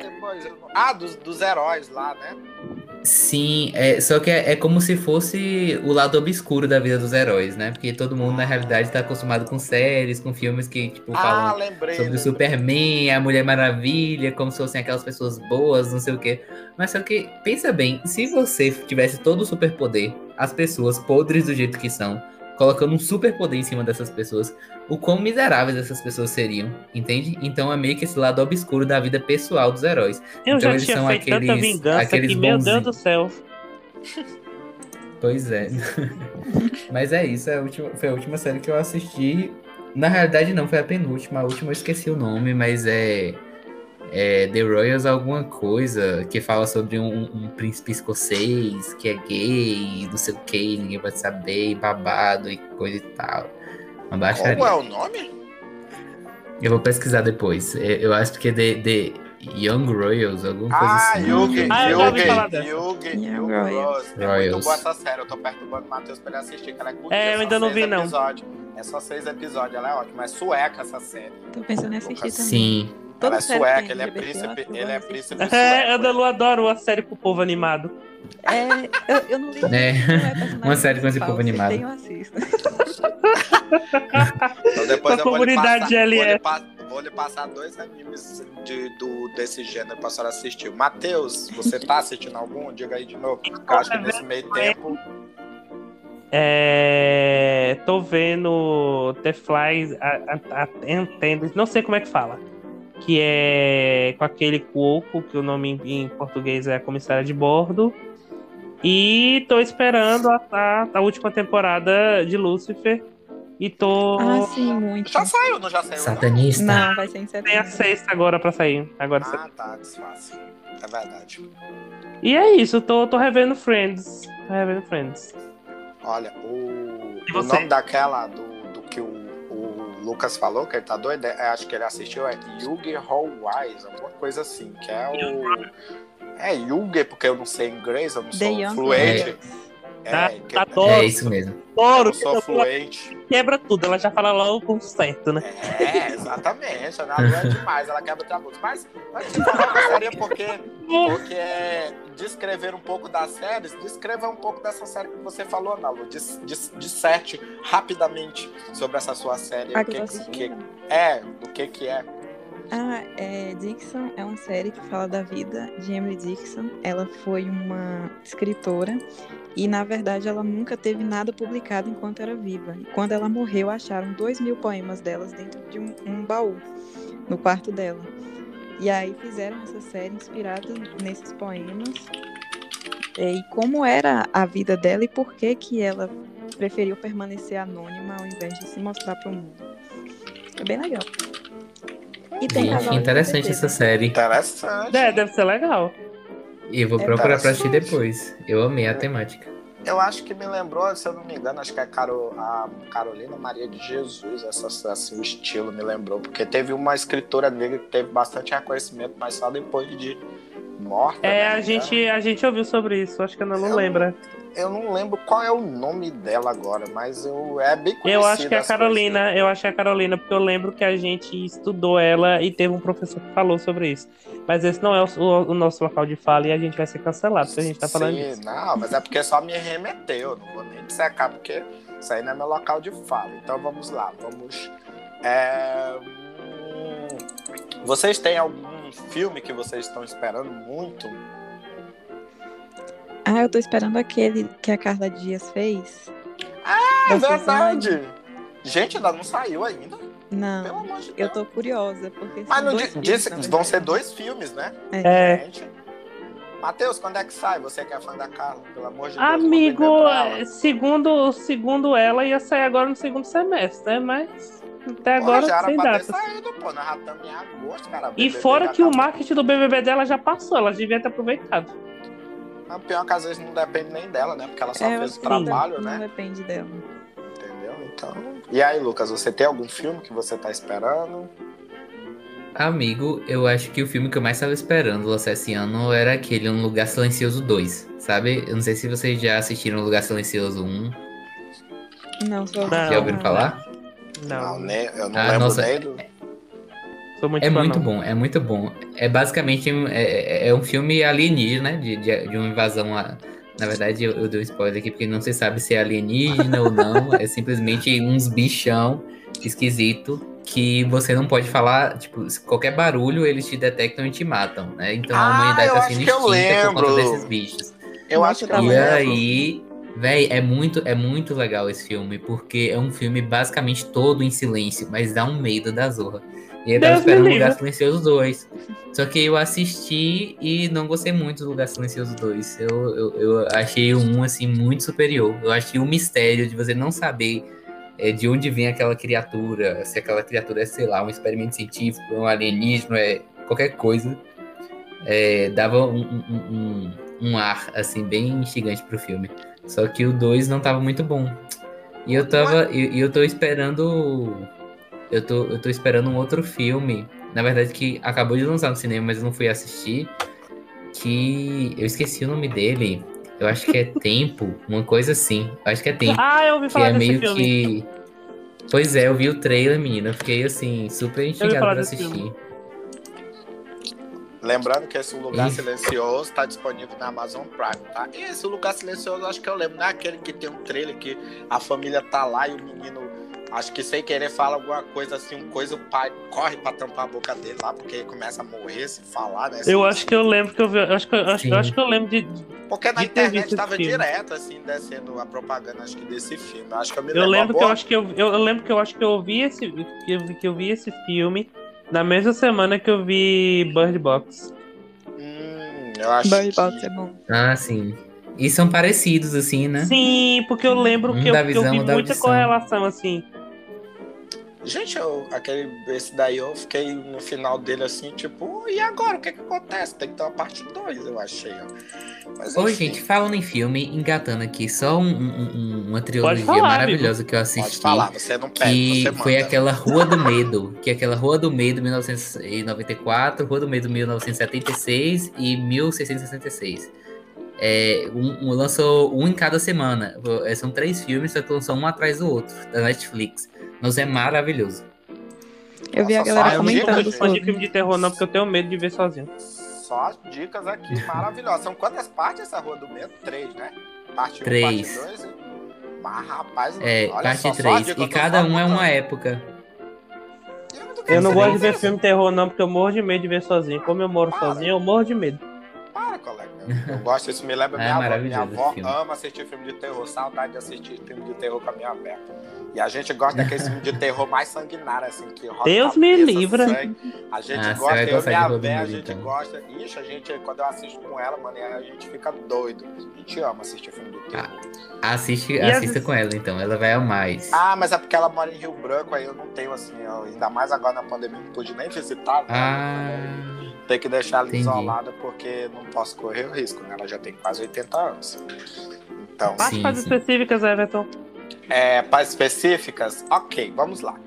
Ah, dos, dos heróis lá, né? Sim, é, só que é, é como se fosse o lado obscuro da vida dos heróis, né? Porque todo mundo, na realidade, tá acostumado com séries, com filmes que, tipo, Ah, falam lembrei. sobre o. Superman, a Mulher Maravilha, como se fossem aquelas pessoas boas, não sei o quê. Mas só que, pensa bem, se você tivesse todo o superpoder, as pessoas podres do jeito que são, colocando um superpoder em cima dessas pessoas, o quão miseráveis essas pessoas seriam, entende? Então é meio que esse lado obscuro da vida pessoal dos heróis. Eu Então já eles tinha são feito tanta aqueles- vingança aqueles que, meu Deus do céu. Pois é. [LAUGHS] Mas é isso, é a última- foi a última série que eu assisti. Na realidade, não, foi a penúltima. A última eu esqueci o nome, mas é. É The Royals alguma coisa que fala sobre um, um príncipe escocês que é gay, não sei o que, ninguém vai saber, babado e coisa e tal. Uma baixaria. Como é o nome? Eu vou pesquisar depois. É, Eu acho que é The, The Young Royals, alguma coisa Ah, assim. Yugi, Ah, eu Yugi, dessa. Yugi, Young Yugi Royals. Royals. É muito boa essa série, eu tô perturbando o Matheus pra ele assistir, que ela é curtinha, É, eu ainda não vi, não. episódios. É só seis episódios, ela é ótima, é sueca essa série. Tô pensando em assistir também. Sim. Toda ela é sueca, ele é príncipe, ele é príncipe É, sueco. Ana Lu adora a série com o povo animado. É, eu, eu não li. [LAUGHS] É, não é uma série com esse povo animado. eu assisto. Então depois [LAUGHS] Da eu vou lhe, comunidade passar, vou, lhe pa- vou lhe passar dois animes de, do, desse gênero pra senhora assistir. Matheus, você tá assistindo algum? Diga aí de novo. Porque eu acho que nesse meio tempo. É, tô vendo The Flies a- a- Attendant, não sei como é que fala. Que é com aquele Cuoco, que o nome em, português é Comissária de Bordo. E tô esperando a, a- a última temporada de Lucifer. E tô. Ah, sim, muito. Já saiu, não já saiu? não? Satanista. Não, vai ser em Tem a setembro. sexta agora pra sair. Agora Ah, tá, desfácil. É verdade. E é isso, tô, tô revendo Friends. Tô revendo Friends. Olha, o, o nome daquela do, Lucas falou, que ele tá doido, é, acho que ele assistiu, é Yugi Hall Wise, alguma coisa assim, que é o. É Yugi, porque eu não sei inglês, eu não The sou fluente. Tá? É, que- Adoro. É isso mesmo. Adoro. eu sou fluente. Quebra tudo, ela já fala logo com certo, né? É, exatamente. A Nalu é demais, ela quebra travos. Mas antes de falar da série, é porque, porque é descrever um pouco das séries, descreva um pouco dessa série que você falou, Nalu. Dis, dis, disserte rapidamente sobre essa sua série. Ah, o que que, que, é, o que que é. Ah, é, Dixon é uma série que fala da vida de Emily Dixon. Ela foi uma escritora e, na verdade, ela nunca teve nada publicado enquanto era viva. E quando ela morreu, acharam dois mil poemas delas dentro de um, um baú no quarto dela. E aí fizeram essa série inspirada nesses poemas e como era a vida dela e por que que ela preferiu permanecer anônima ao invés de se mostrar para o mundo. É bem legal. E tem interessante essa série. Interessante. É, deve ser legal. E eu vou É procurar pra assistir depois. Eu amei a temática. Eu acho que me lembrou, se eu não me engano, acho que é Caro, a Carolina Maria de Jesus, essa, assim, o estilo me lembrou, porque teve uma escritora negra que teve bastante reconhecimento, mas só depois de morta. É, né? a gente, a gente ouviu sobre isso, acho que ela não Eu- lembra. Eu não lembro qual é o nome dela agora, mas eu, é bem conhecida. Eu acho que é a as Carolina, eu acho que é a Carolina, porque eu lembro que a gente estudou ela e teve um professor que falou sobre isso. Mas esse não é o, o- o nosso local de fala e a gente vai ser cancelado se a gente tá falando Sim, disso. não, mas é porque só me remeteu, não vou nem dissecar, porque isso aí não é meu local de fala. Então vamos lá, vamos. é, hum, Vocês têm algum filme que vocês estão esperando muito? Ah, eu tô esperando aquele que a Carla Dias fez. É Da verdade! Gente, ainda não saiu ainda. Pelo Não, amor de Deus. eu tô curiosa, porque Mas são não dois di- filmes, disse na que vão ser dois filmes, né? É. Gente. Matheus, quando é que sai? Você que é fã da Carla, pelo amor de Deus. Amigo, ela. é, segundo, segundo ela, ia sair agora no segundo semestre, né? Mas até Porra, agora já era sem datas. saído, pô. Nós já estamos em agosto, cara. E fora que o tá- marketing do BBB dela já passou, ela devia ter aproveitado. Mas pior que às vezes não depende nem dela, né? Porque ela só É, fez o não- trabalho, não né? depende dela. Entendeu? Então. E aí, Lucas, você tem algum filme que você tá esperando? Amigo, eu acho que o filme que eu mais estava esperando lançar esse ano era aquele Um Lugar Silencioso 2, sabe? Eu não sei se vocês já assistiram Um Lugar Silencioso 1. Não, só Não. Já ouviram falar? Não, nem, eu não Ah, lembro nossa. nem do. Sou muito É fã, muito não. bom, é muito bom. É basicamente um- é, é- é um filme alienígena, né? De, de, de uma invasão. A... Na verdade, eu, eu dei um spoiler aqui porque não se sabe se é alienígena ou não. [LAUGHS] É simplesmente uns bichão esquisito que você não pode falar. Tipo, qualquer barulho eles te detectam e te matam, né? Então a Ah, humanidade eu tá sendo extinta por conta desses bichos. Eu acho que tá eu E lembro. aí, véi, é muito, é muito legal esse filme, porque é um filme basicamente todo em silêncio, mas dá um medo da zorra. E eu tava Deus esperando o. Lugar Silencioso 2. Só que eu assisti e não gostei muito do Lugar Silencioso 2. Eu, eu, eu achei 1, assim, muito superior. Eu achei o mistério de você não saber é, de onde vem aquela criatura, se aquela criatura é, sei lá, um experimento científico, um alienígena, é qualquer coisa. É, dava um, um, um, um ar, assim, bem instigante pro filme. Só que o 2 não tava muito bom. E eu tava. E e eu, tô esperando. Eu tô, eu tô esperando um outro filme. Na verdade, que acabou de lançar no cinema, mas eu não fui assistir. Que. Eu esqueci o nome dele. Eu acho que é [LAUGHS] Tempo, uma coisa assim. Eu acho que é Tempo. Ah, eu ouvi Que falar é desse meio filme. que. Pois é, eu vi o trailer, menina. Eu fiquei assim, super instigado pra assistir. filme. Lembrando que esse Lugar Ih. Silencioso está disponível na Amazon Prime, tá? E esse Lugar Silencioso, acho que eu lembro, não é aquele que tem um trailer que a família tá lá e o menino, acho que sem querer, fala alguma coisa assim, um coisa, o pai corre pra tampar a boca dele lá, porque ele começa a morrer se falar, né? Eu acho que eu lembro que eu vi. eu Acho que, eu acho, eu acho que eu lembro de. Porque na de ter internet tava direto, assim, descendo a propaganda, acho que desse filme. Eu Acho que eu me Eu lembro uma que eu acho que eu, eu, eu lembro que eu acho que eu ouvi esse. Que eu, vi- que eu vi esse filme na mesma semana que eu vi Bird Box. Hum, eu acho Bird que... Box é bom. Ah, sim. E são parecidos, assim, né? Sim, porque eu lembro Um que eu, que eu vi um muita correlação, assim. Gente, eu, aquele, esse daí eu fiquei no final dele assim, tipo, e agora? O que que acontece? Tem que ter uma parte 2, eu achei. ó. Mas, Oi, gente, falando em filme, engatando aqui, só um- um- um- uma trilogia falar, maravilhosa que eu Pode assisti. falar, você não pede, Que você manda. foi aquela Rua do Medo, que é aquela Rua do Medo 1994, Rua do Medo 1976 e 1666. É, um, um- lançou um em cada semana. É, São três filmes, só que lançou um atrás do outro, da Netflix. Mas é maravilhoso. Eu vi a Nossa, galera só eu nem comentando de sobre. filme de terror, não, porque eu tenho medo de ver sozinho. Só as dicas aqui [LAUGHS] maravilhosas. São quantas partes essa Rua do Medo? Três, né? Parte 1, Três. parte 2. Mas, rapaz, É, olha parte só, só a 3. dica, E eu cada só um é uma época. Eu não gosto de ver filme terror, não, porque eu morro de medo de ver sozinho. Como eu moro Para. sozinho, eu morro de medo. Para, colega. Eu gosto, isso me lembra É [LAUGHS] minha avó. Minha maravilhoso avó ama assistir filme de terror, saudade de assistir filme de terror com a minha aberta. E a gente gosta daquele filme de terror mais sanguinário, assim, que roda Deus me cabeça, livra. sangue. A gente Ah, gosta, eu e do véia, a gente então. gosta. Ixi, a gente, quando eu assisto com ela, mano, a gente fica doido. A gente ama assistir filme de terror. Assiste, E às assista vezes- com ela, então. Ela vai amar isso. Ah, mas é porque ela mora em Rio Branco, aí eu não tenho, assim, eu- ainda mais agora na pandemia, não pude nem visitar. né? Ah, Tem que deixar ela Entendi. isolada porque não posso correr o risco, né? Ela já tem quase 80 anos. Então, Sim, as sim. específicas, Everton. é, para específicas, ok, vamos lá.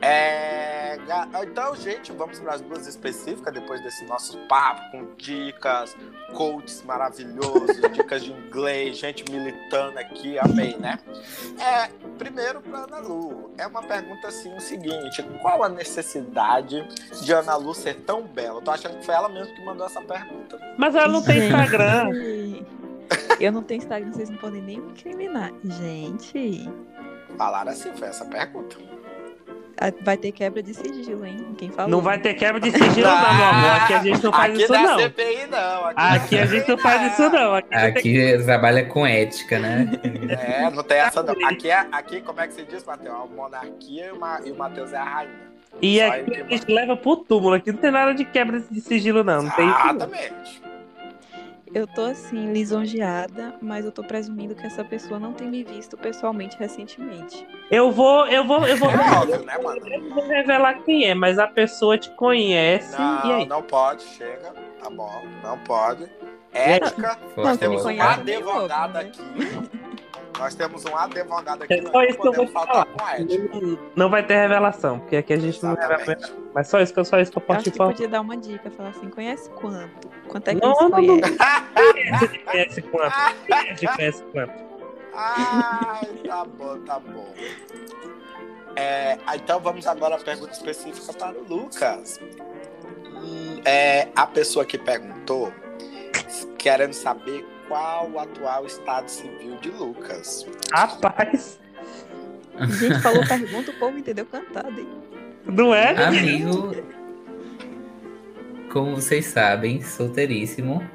É, então, gente, vamos para as duas específicas depois desse nosso papo com dicas, coaches maravilhosos, [LAUGHS] dicas de inglês, gente militando aqui, amei, né? É, primeiro para Ana Lu, é uma pergunta assim, o seguinte, qual a necessidade de Ana Lu ser tão bela? Eu tô achando que foi ela mesmo que mandou essa pergunta. Mas ela não tem Instagram. [LAUGHS] Eu não tenho Instagram, vocês não podem nem me incriminar. Gente, Falaram assim, foi essa pergunta. a- vai ter quebra de sigilo, hein? Quem falou? Não vai ter quebra de sigilo, não, meu amor. Aqui a gente não faz Aqui isso, não é não. CPI, não. Aqui a gente não faz isso, não. Aqui não tem aqui trabalha com ética, né? É, não tem essa não. Aqui, é, aqui como é que se diz, Matheus? A monarquia e o, Ma- e o Matheus é a rainha. E Só aqui a gente leva pro túmulo. Aqui não tem nada de quebra de sigilo, não. Não tem isso. não. Eu tô assim, lisonjeada, mas eu tô presumindo que essa pessoa não tem me visto pessoalmente recentemente. Eu vou, eu vou, eu vou. É óbvio, né, mano? Eu não vou revelar quem é, mas a pessoa te conhece. e Não, aí? não pode, chega. Tá bom, não pode. Ética, Nós nós temos um conhece é meio advogado óbvio, aqui. [LAUGHS] Nós temos um advogado aqui. É só não isso que eu vou falar. com a ética. Não, não vai ter revelação, porque aqui a gente não revela. Exatamente. Mas só isso que eu, só isso que eu Eu posso acho te falar. podia dar uma dica, falar assim, conhece quanto? Quanto é que Não, não, não. conhecem? Você conhece quanto? Você conhece quanto? Ai, tá bom, tá bom. É, então vamos agora à pergunta específica para o Lucas. Hum, É, a pessoa que perguntou, querendo saber qual o atual estado civil de Lucas. Rapaz, Gente, falou pergunta, o povo entendeu cantado, hein? não é? Amigo, como vocês sabem, solteiríssimo.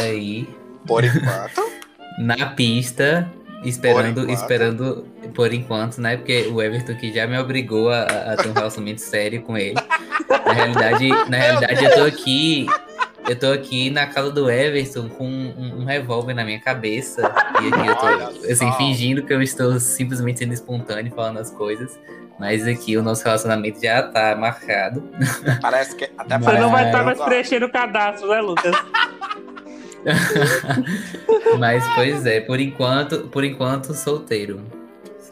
Aí, Por enquanto, na pista, esperando, Por enquanto. esperando por enquanto, né? Porque o Everton que já me obrigou a, a ter um relacionamento sério com ele. Na realidade, na realidade eu tô aqui. Eu tô aqui na casa do Everton com um, um revólver na minha cabeça. E aqui eu tô assim, só. fingindo que eu estou simplesmente sendo espontâneo falando as coisas. Mas aqui o nosso relacionamento já tá marcado. parece que até Você não vai estar mais preenchendo o cadastro, né, Lucas? [LAUGHS] Mas pois é, por enquanto, por enquanto solteiro.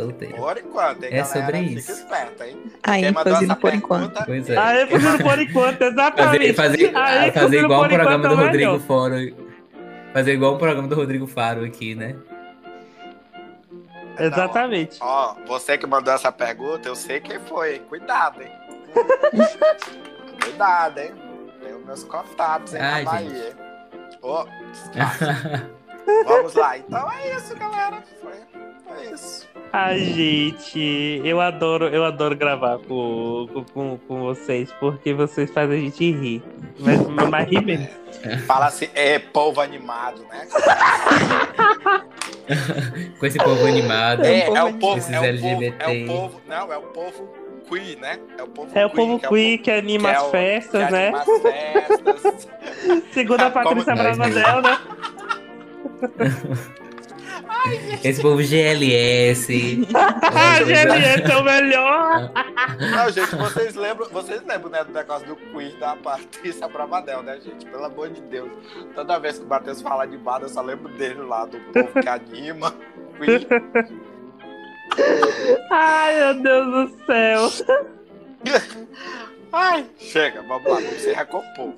Solteiro. Por enquanto, hein, É galera? sobre Fica isso. esperto, hein? A Quem mandou ênfase essa no por enquanto. Pois é. Aí fazendo por enquanto, Fazer, exatamente. fazer, Aí, fazer fazendo igual por o programa do Rodrigo melhor. Faro. Fazer igual o programa do Rodrigo Faro aqui, né? Exatamente. Ó, você que mandou essa pergunta, eu sei quem foi, hein? Cuidado, hein? [LAUGHS] Cuidado, hein? Tenho meus contatos hein, Ai, na Bahia. hein? Ô, desgraça. [LAUGHS] Vamos lá. Então é isso, galera. Foi, foi isso. Ai, gente, eu adoro, eu adoro gravar com, com- com, vocês, porque vocês fazem a gente rir. Mas, mas rir mesmo. Fala assim, é povo animado, né? [LAUGHS] Com esse povo animado. É, povo é o povo, Esses é o povo, LGBT. é o povo, não, é o povo queer, né? É o povo É o povo que queer que anima que é as o- festas, que né? anima as festas. [LAUGHS] Segundo a Como- Patrícia Nós Bravadel, né? [LAUGHS] Esse povo GLS. GLS [LAUGHS] é o melhor! Não, gente, vocês lembram, vocês lembram, né, do negócio do quiz da Patrícia Bravadel, né, gente? Pelo amor de Deus. Toda vez que o Matheus fala de bada, eu só lembro dele lá, do povo que anima. Quiz. Ai, meu Deus do céu! Ai, chega, vamos lá, vamos se recompor.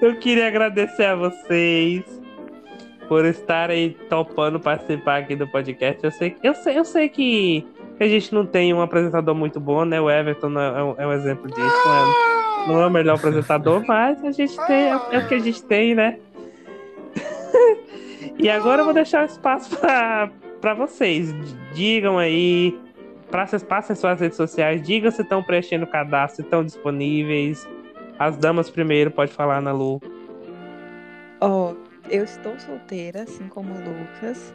Eu queria agradecer a vocês por estarem topando participar aqui do podcast. Eu sei, eu sei, eu sei que a gente não tem um apresentador muito bom, né? O Everton é, um, é um exemplo disso. Não é, não é o melhor apresentador, mas a gente tem, é, é o que a gente tem, né? [LAUGHS] e agora eu vou deixar o espaço para vocês. Digam aí, passem suas redes sociais, digam se estão preenchendo o cadastro, se estão disponíveis. As damas primeiro, pode falar, Ana Lu. Oh, eu estou solteira, assim como o Lucas,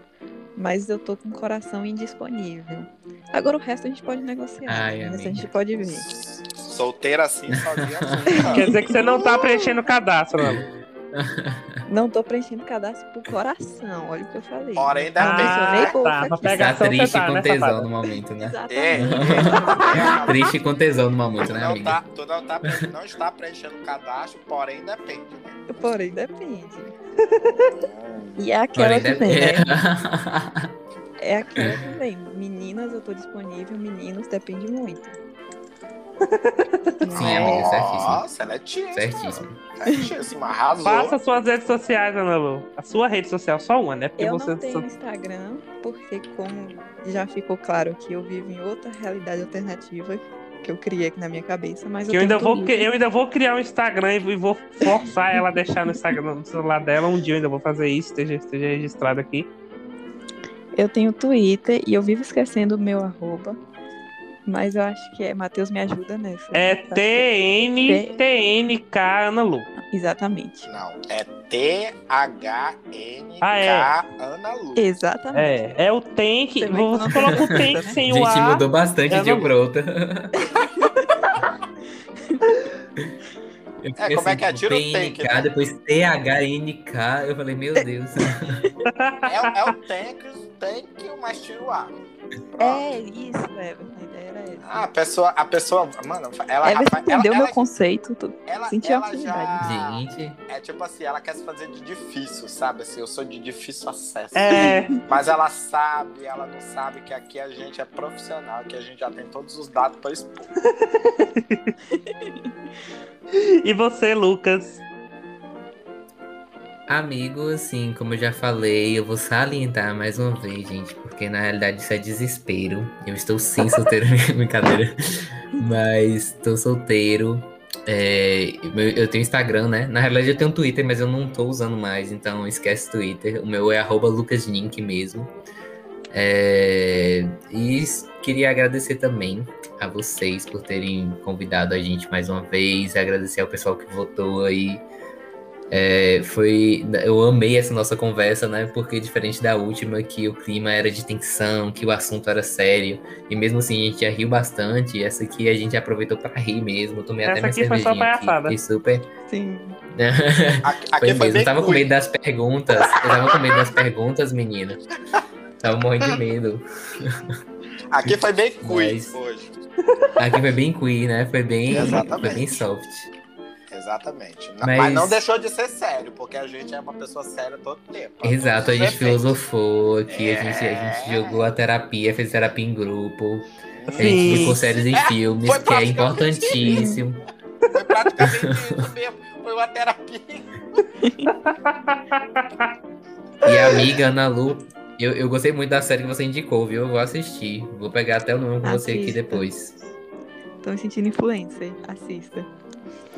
mas eu tô com o coração indisponível. Agora o resto a gente pode negociar. Ai, o resto a gente pode ver. Solteira assim, sozinha assim. [LAUGHS] Quer dizer que você não tá preenchendo o cadastro, Ana [LAUGHS] não tô preenchendo cadastro por coração, olha o que eu falei. Porém, ainda ah, bem. Tá, tá triste tá, com né, tesão no momento, né? É, [LAUGHS] triste com tesão no momento, né, amiga? Tá, tu não, tá, não está preenchendo cadastro, porém depende, né? Porém depende. e é aquela porém também, né? [LAUGHS] É aquela também. Meninas, eu tô disponível. Meninos, depende muito. Sim, amiga, certíssimo. Nossa, ela é tia. Certíssimo. Certíssimo, arrasou. Faça suas redes sociais, Ana Lu. A sua rede social, só uma, né? Porque eu você... não tenho Instagram, porque como já ficou claro que eu vivo em outra realidade alternativa que eu criei aqui na minha cabeça, mas eu, eu ainda vou eu ainda vou criar um Instagram e vou forçar ela a deixar no Instagram no celular dela. Um dia eu ainda vou fazer isso, esteja, esteja registrado aqui. Eu tenho Twitter e eu vivo esquecendo o meu arroba. Mas eu acho que é. Matheus me ajuda nessa. É TN, TNK Ana Lu. Exatamente. Não, é T-H-N-K ah, é. Ana Lu. Exatamente. É, é o Tank. Você, você coloca o Tank sem o A. A gente mudou bastante é de um pra outra. Eu é, como assim, é que é? Tira o tank. Né? Depois T-H-N-K. Eu falei, meu Deus. é, é o tank, o tank, mas tira o A. É, isso, Everton. Ah, a pessoa, a pessoa, mano, ela. Everton entendeu ela, meu ela, conceito. Ela, sentiu ela já. Gente. É tipo assim, ela quer se fazer de difícil, sabe? Assim, eu sou de difícil acesso. É. Mas ela sabe, ela não sabe que aqui a gente é profissional, que a gente já tem todos os dados pra expor. [LAUGHS] e você, Lucas? Amigo, assim, como eu já falei, eu vou salientar mais uma vez, gente, porque na realidade isso é desespero. Eu estou sim [LAUGHS] solteiro, brincadeira. Mas estou solteiro. É, eu tenho Instagram, né? Na realidade eu tenho Twitter, mas eu não estou usando mais, então esquece Twitter. O meu é lucasnink mesmo. É, e queria agradecer também a vocês por terem convidado a gente mais uma vez, agradecer ao pessoal que votou aí é, foi, eu amei essa nossa conversa, né? Porque diferente da última, que o clima era de tensão, que o assunto era sério, e mesmo assim a gente já riu bastante. Essa aqui a gente aproveitou para rir mesmo. Eu tomei essa até minha aqui cervejinha foi só aqui, super. Sim. [LAUGHS] aqui, aqui foi mesmo. Eu tava com medo das perguntas. Eu tava com medo das perguntas, menina. Tava morrendo de medo. Aqui foi bem quiz hoje. Aqui foi bem queer, né? Foi bem, foi bem soft. Exatamente. Mas... Mas... não deixou de ser sério, porque a gente é uma pessoa séria todo tempo. Exato, a gente filosofou aqui, é... a, gente, a gente jogou a terapia, fez terapia em grupo. Sim. A gente indicou séries e é, filmes, que é importantíssimo. Foi praticamente isso mesmo. Foi uma terapia. E a amiga Ana Lu, eu, eu gostei muito da série que você indicou, viu? Eu vou assistir. Vou pegar até o nome com Assista. você aqui depois. Tô me sentindo influencer. Assista.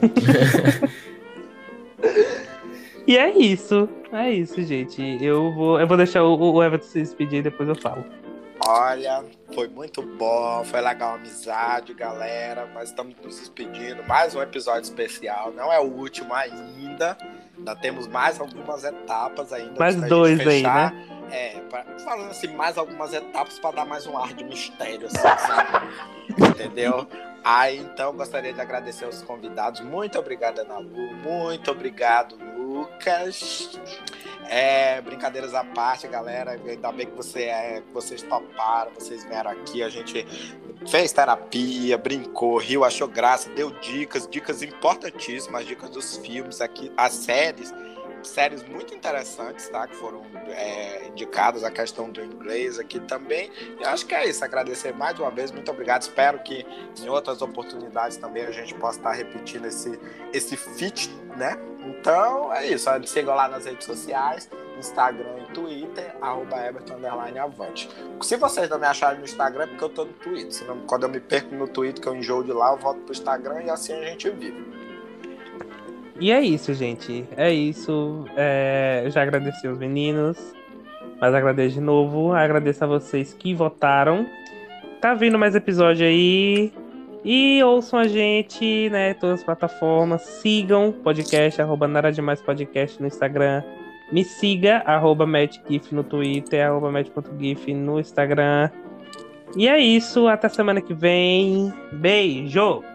[LAUGHS] e é isso. É isso, gente. Eu vou, eu vou deixar o, o Everton se despedir e depois eu falo. Olha, foi muito bom, foi legal a amizade, galera. Mas estamos nos despedindo. Mais um episódio especial. Não é o último ainda. Ainda temos mais algumas etapas ainda. Mais dois aí, né? É, pra, falando assim, mais algumas etapas para dar mais um ar de mistério, assim, sabe? [LAUGHS] Entendeu? Aí, então, gostaria de agradecer aos convidados. Muito obrigado, Ana Lu. Muito obrigado, Lucas. É, brincadeiras à parte, galera. Ainda bem que você é, vocês toparam, vocês vieram aqui. A gente fez terapia, brincou, riu, achou graça, deu dicas, dicas importantíssimas, dicas dos filmes aqui, as séries séries muito interessantes, tá? Que foram é, indicadas, a questão do inglês aqui também. E acho que é isso. Agradecer mais uma vez, muito obrigado. Espero que em outras oportunidades também a gente possa estar repetindo esse, esse feat, né? Então é isso. Sigam lá nas redes sociais. Instagram e Twitter, arroba Everton Avante. Se vocês não me acharem no Instagram, é porque eu tô no Twitter. Senão, quando eu me perco no Twitter, que eu enjoo de lá, eu volto pro Instagram e assim a gente vive. E é isso, gente. É isso. É... Já agradeci os meninos. Mas agradeço de novo. Agradeço a vocês que votaram. Tá vindo mais episódio aí. E ouçam a gente, né? Todas as plataformas. Sigam podcast, arroba Nada Demais Podcast no Instagram. Me siga, arroba MatGif no Twitter, arroba Matt.gif no Instagram. E é isso, até semana que vem. Beijo!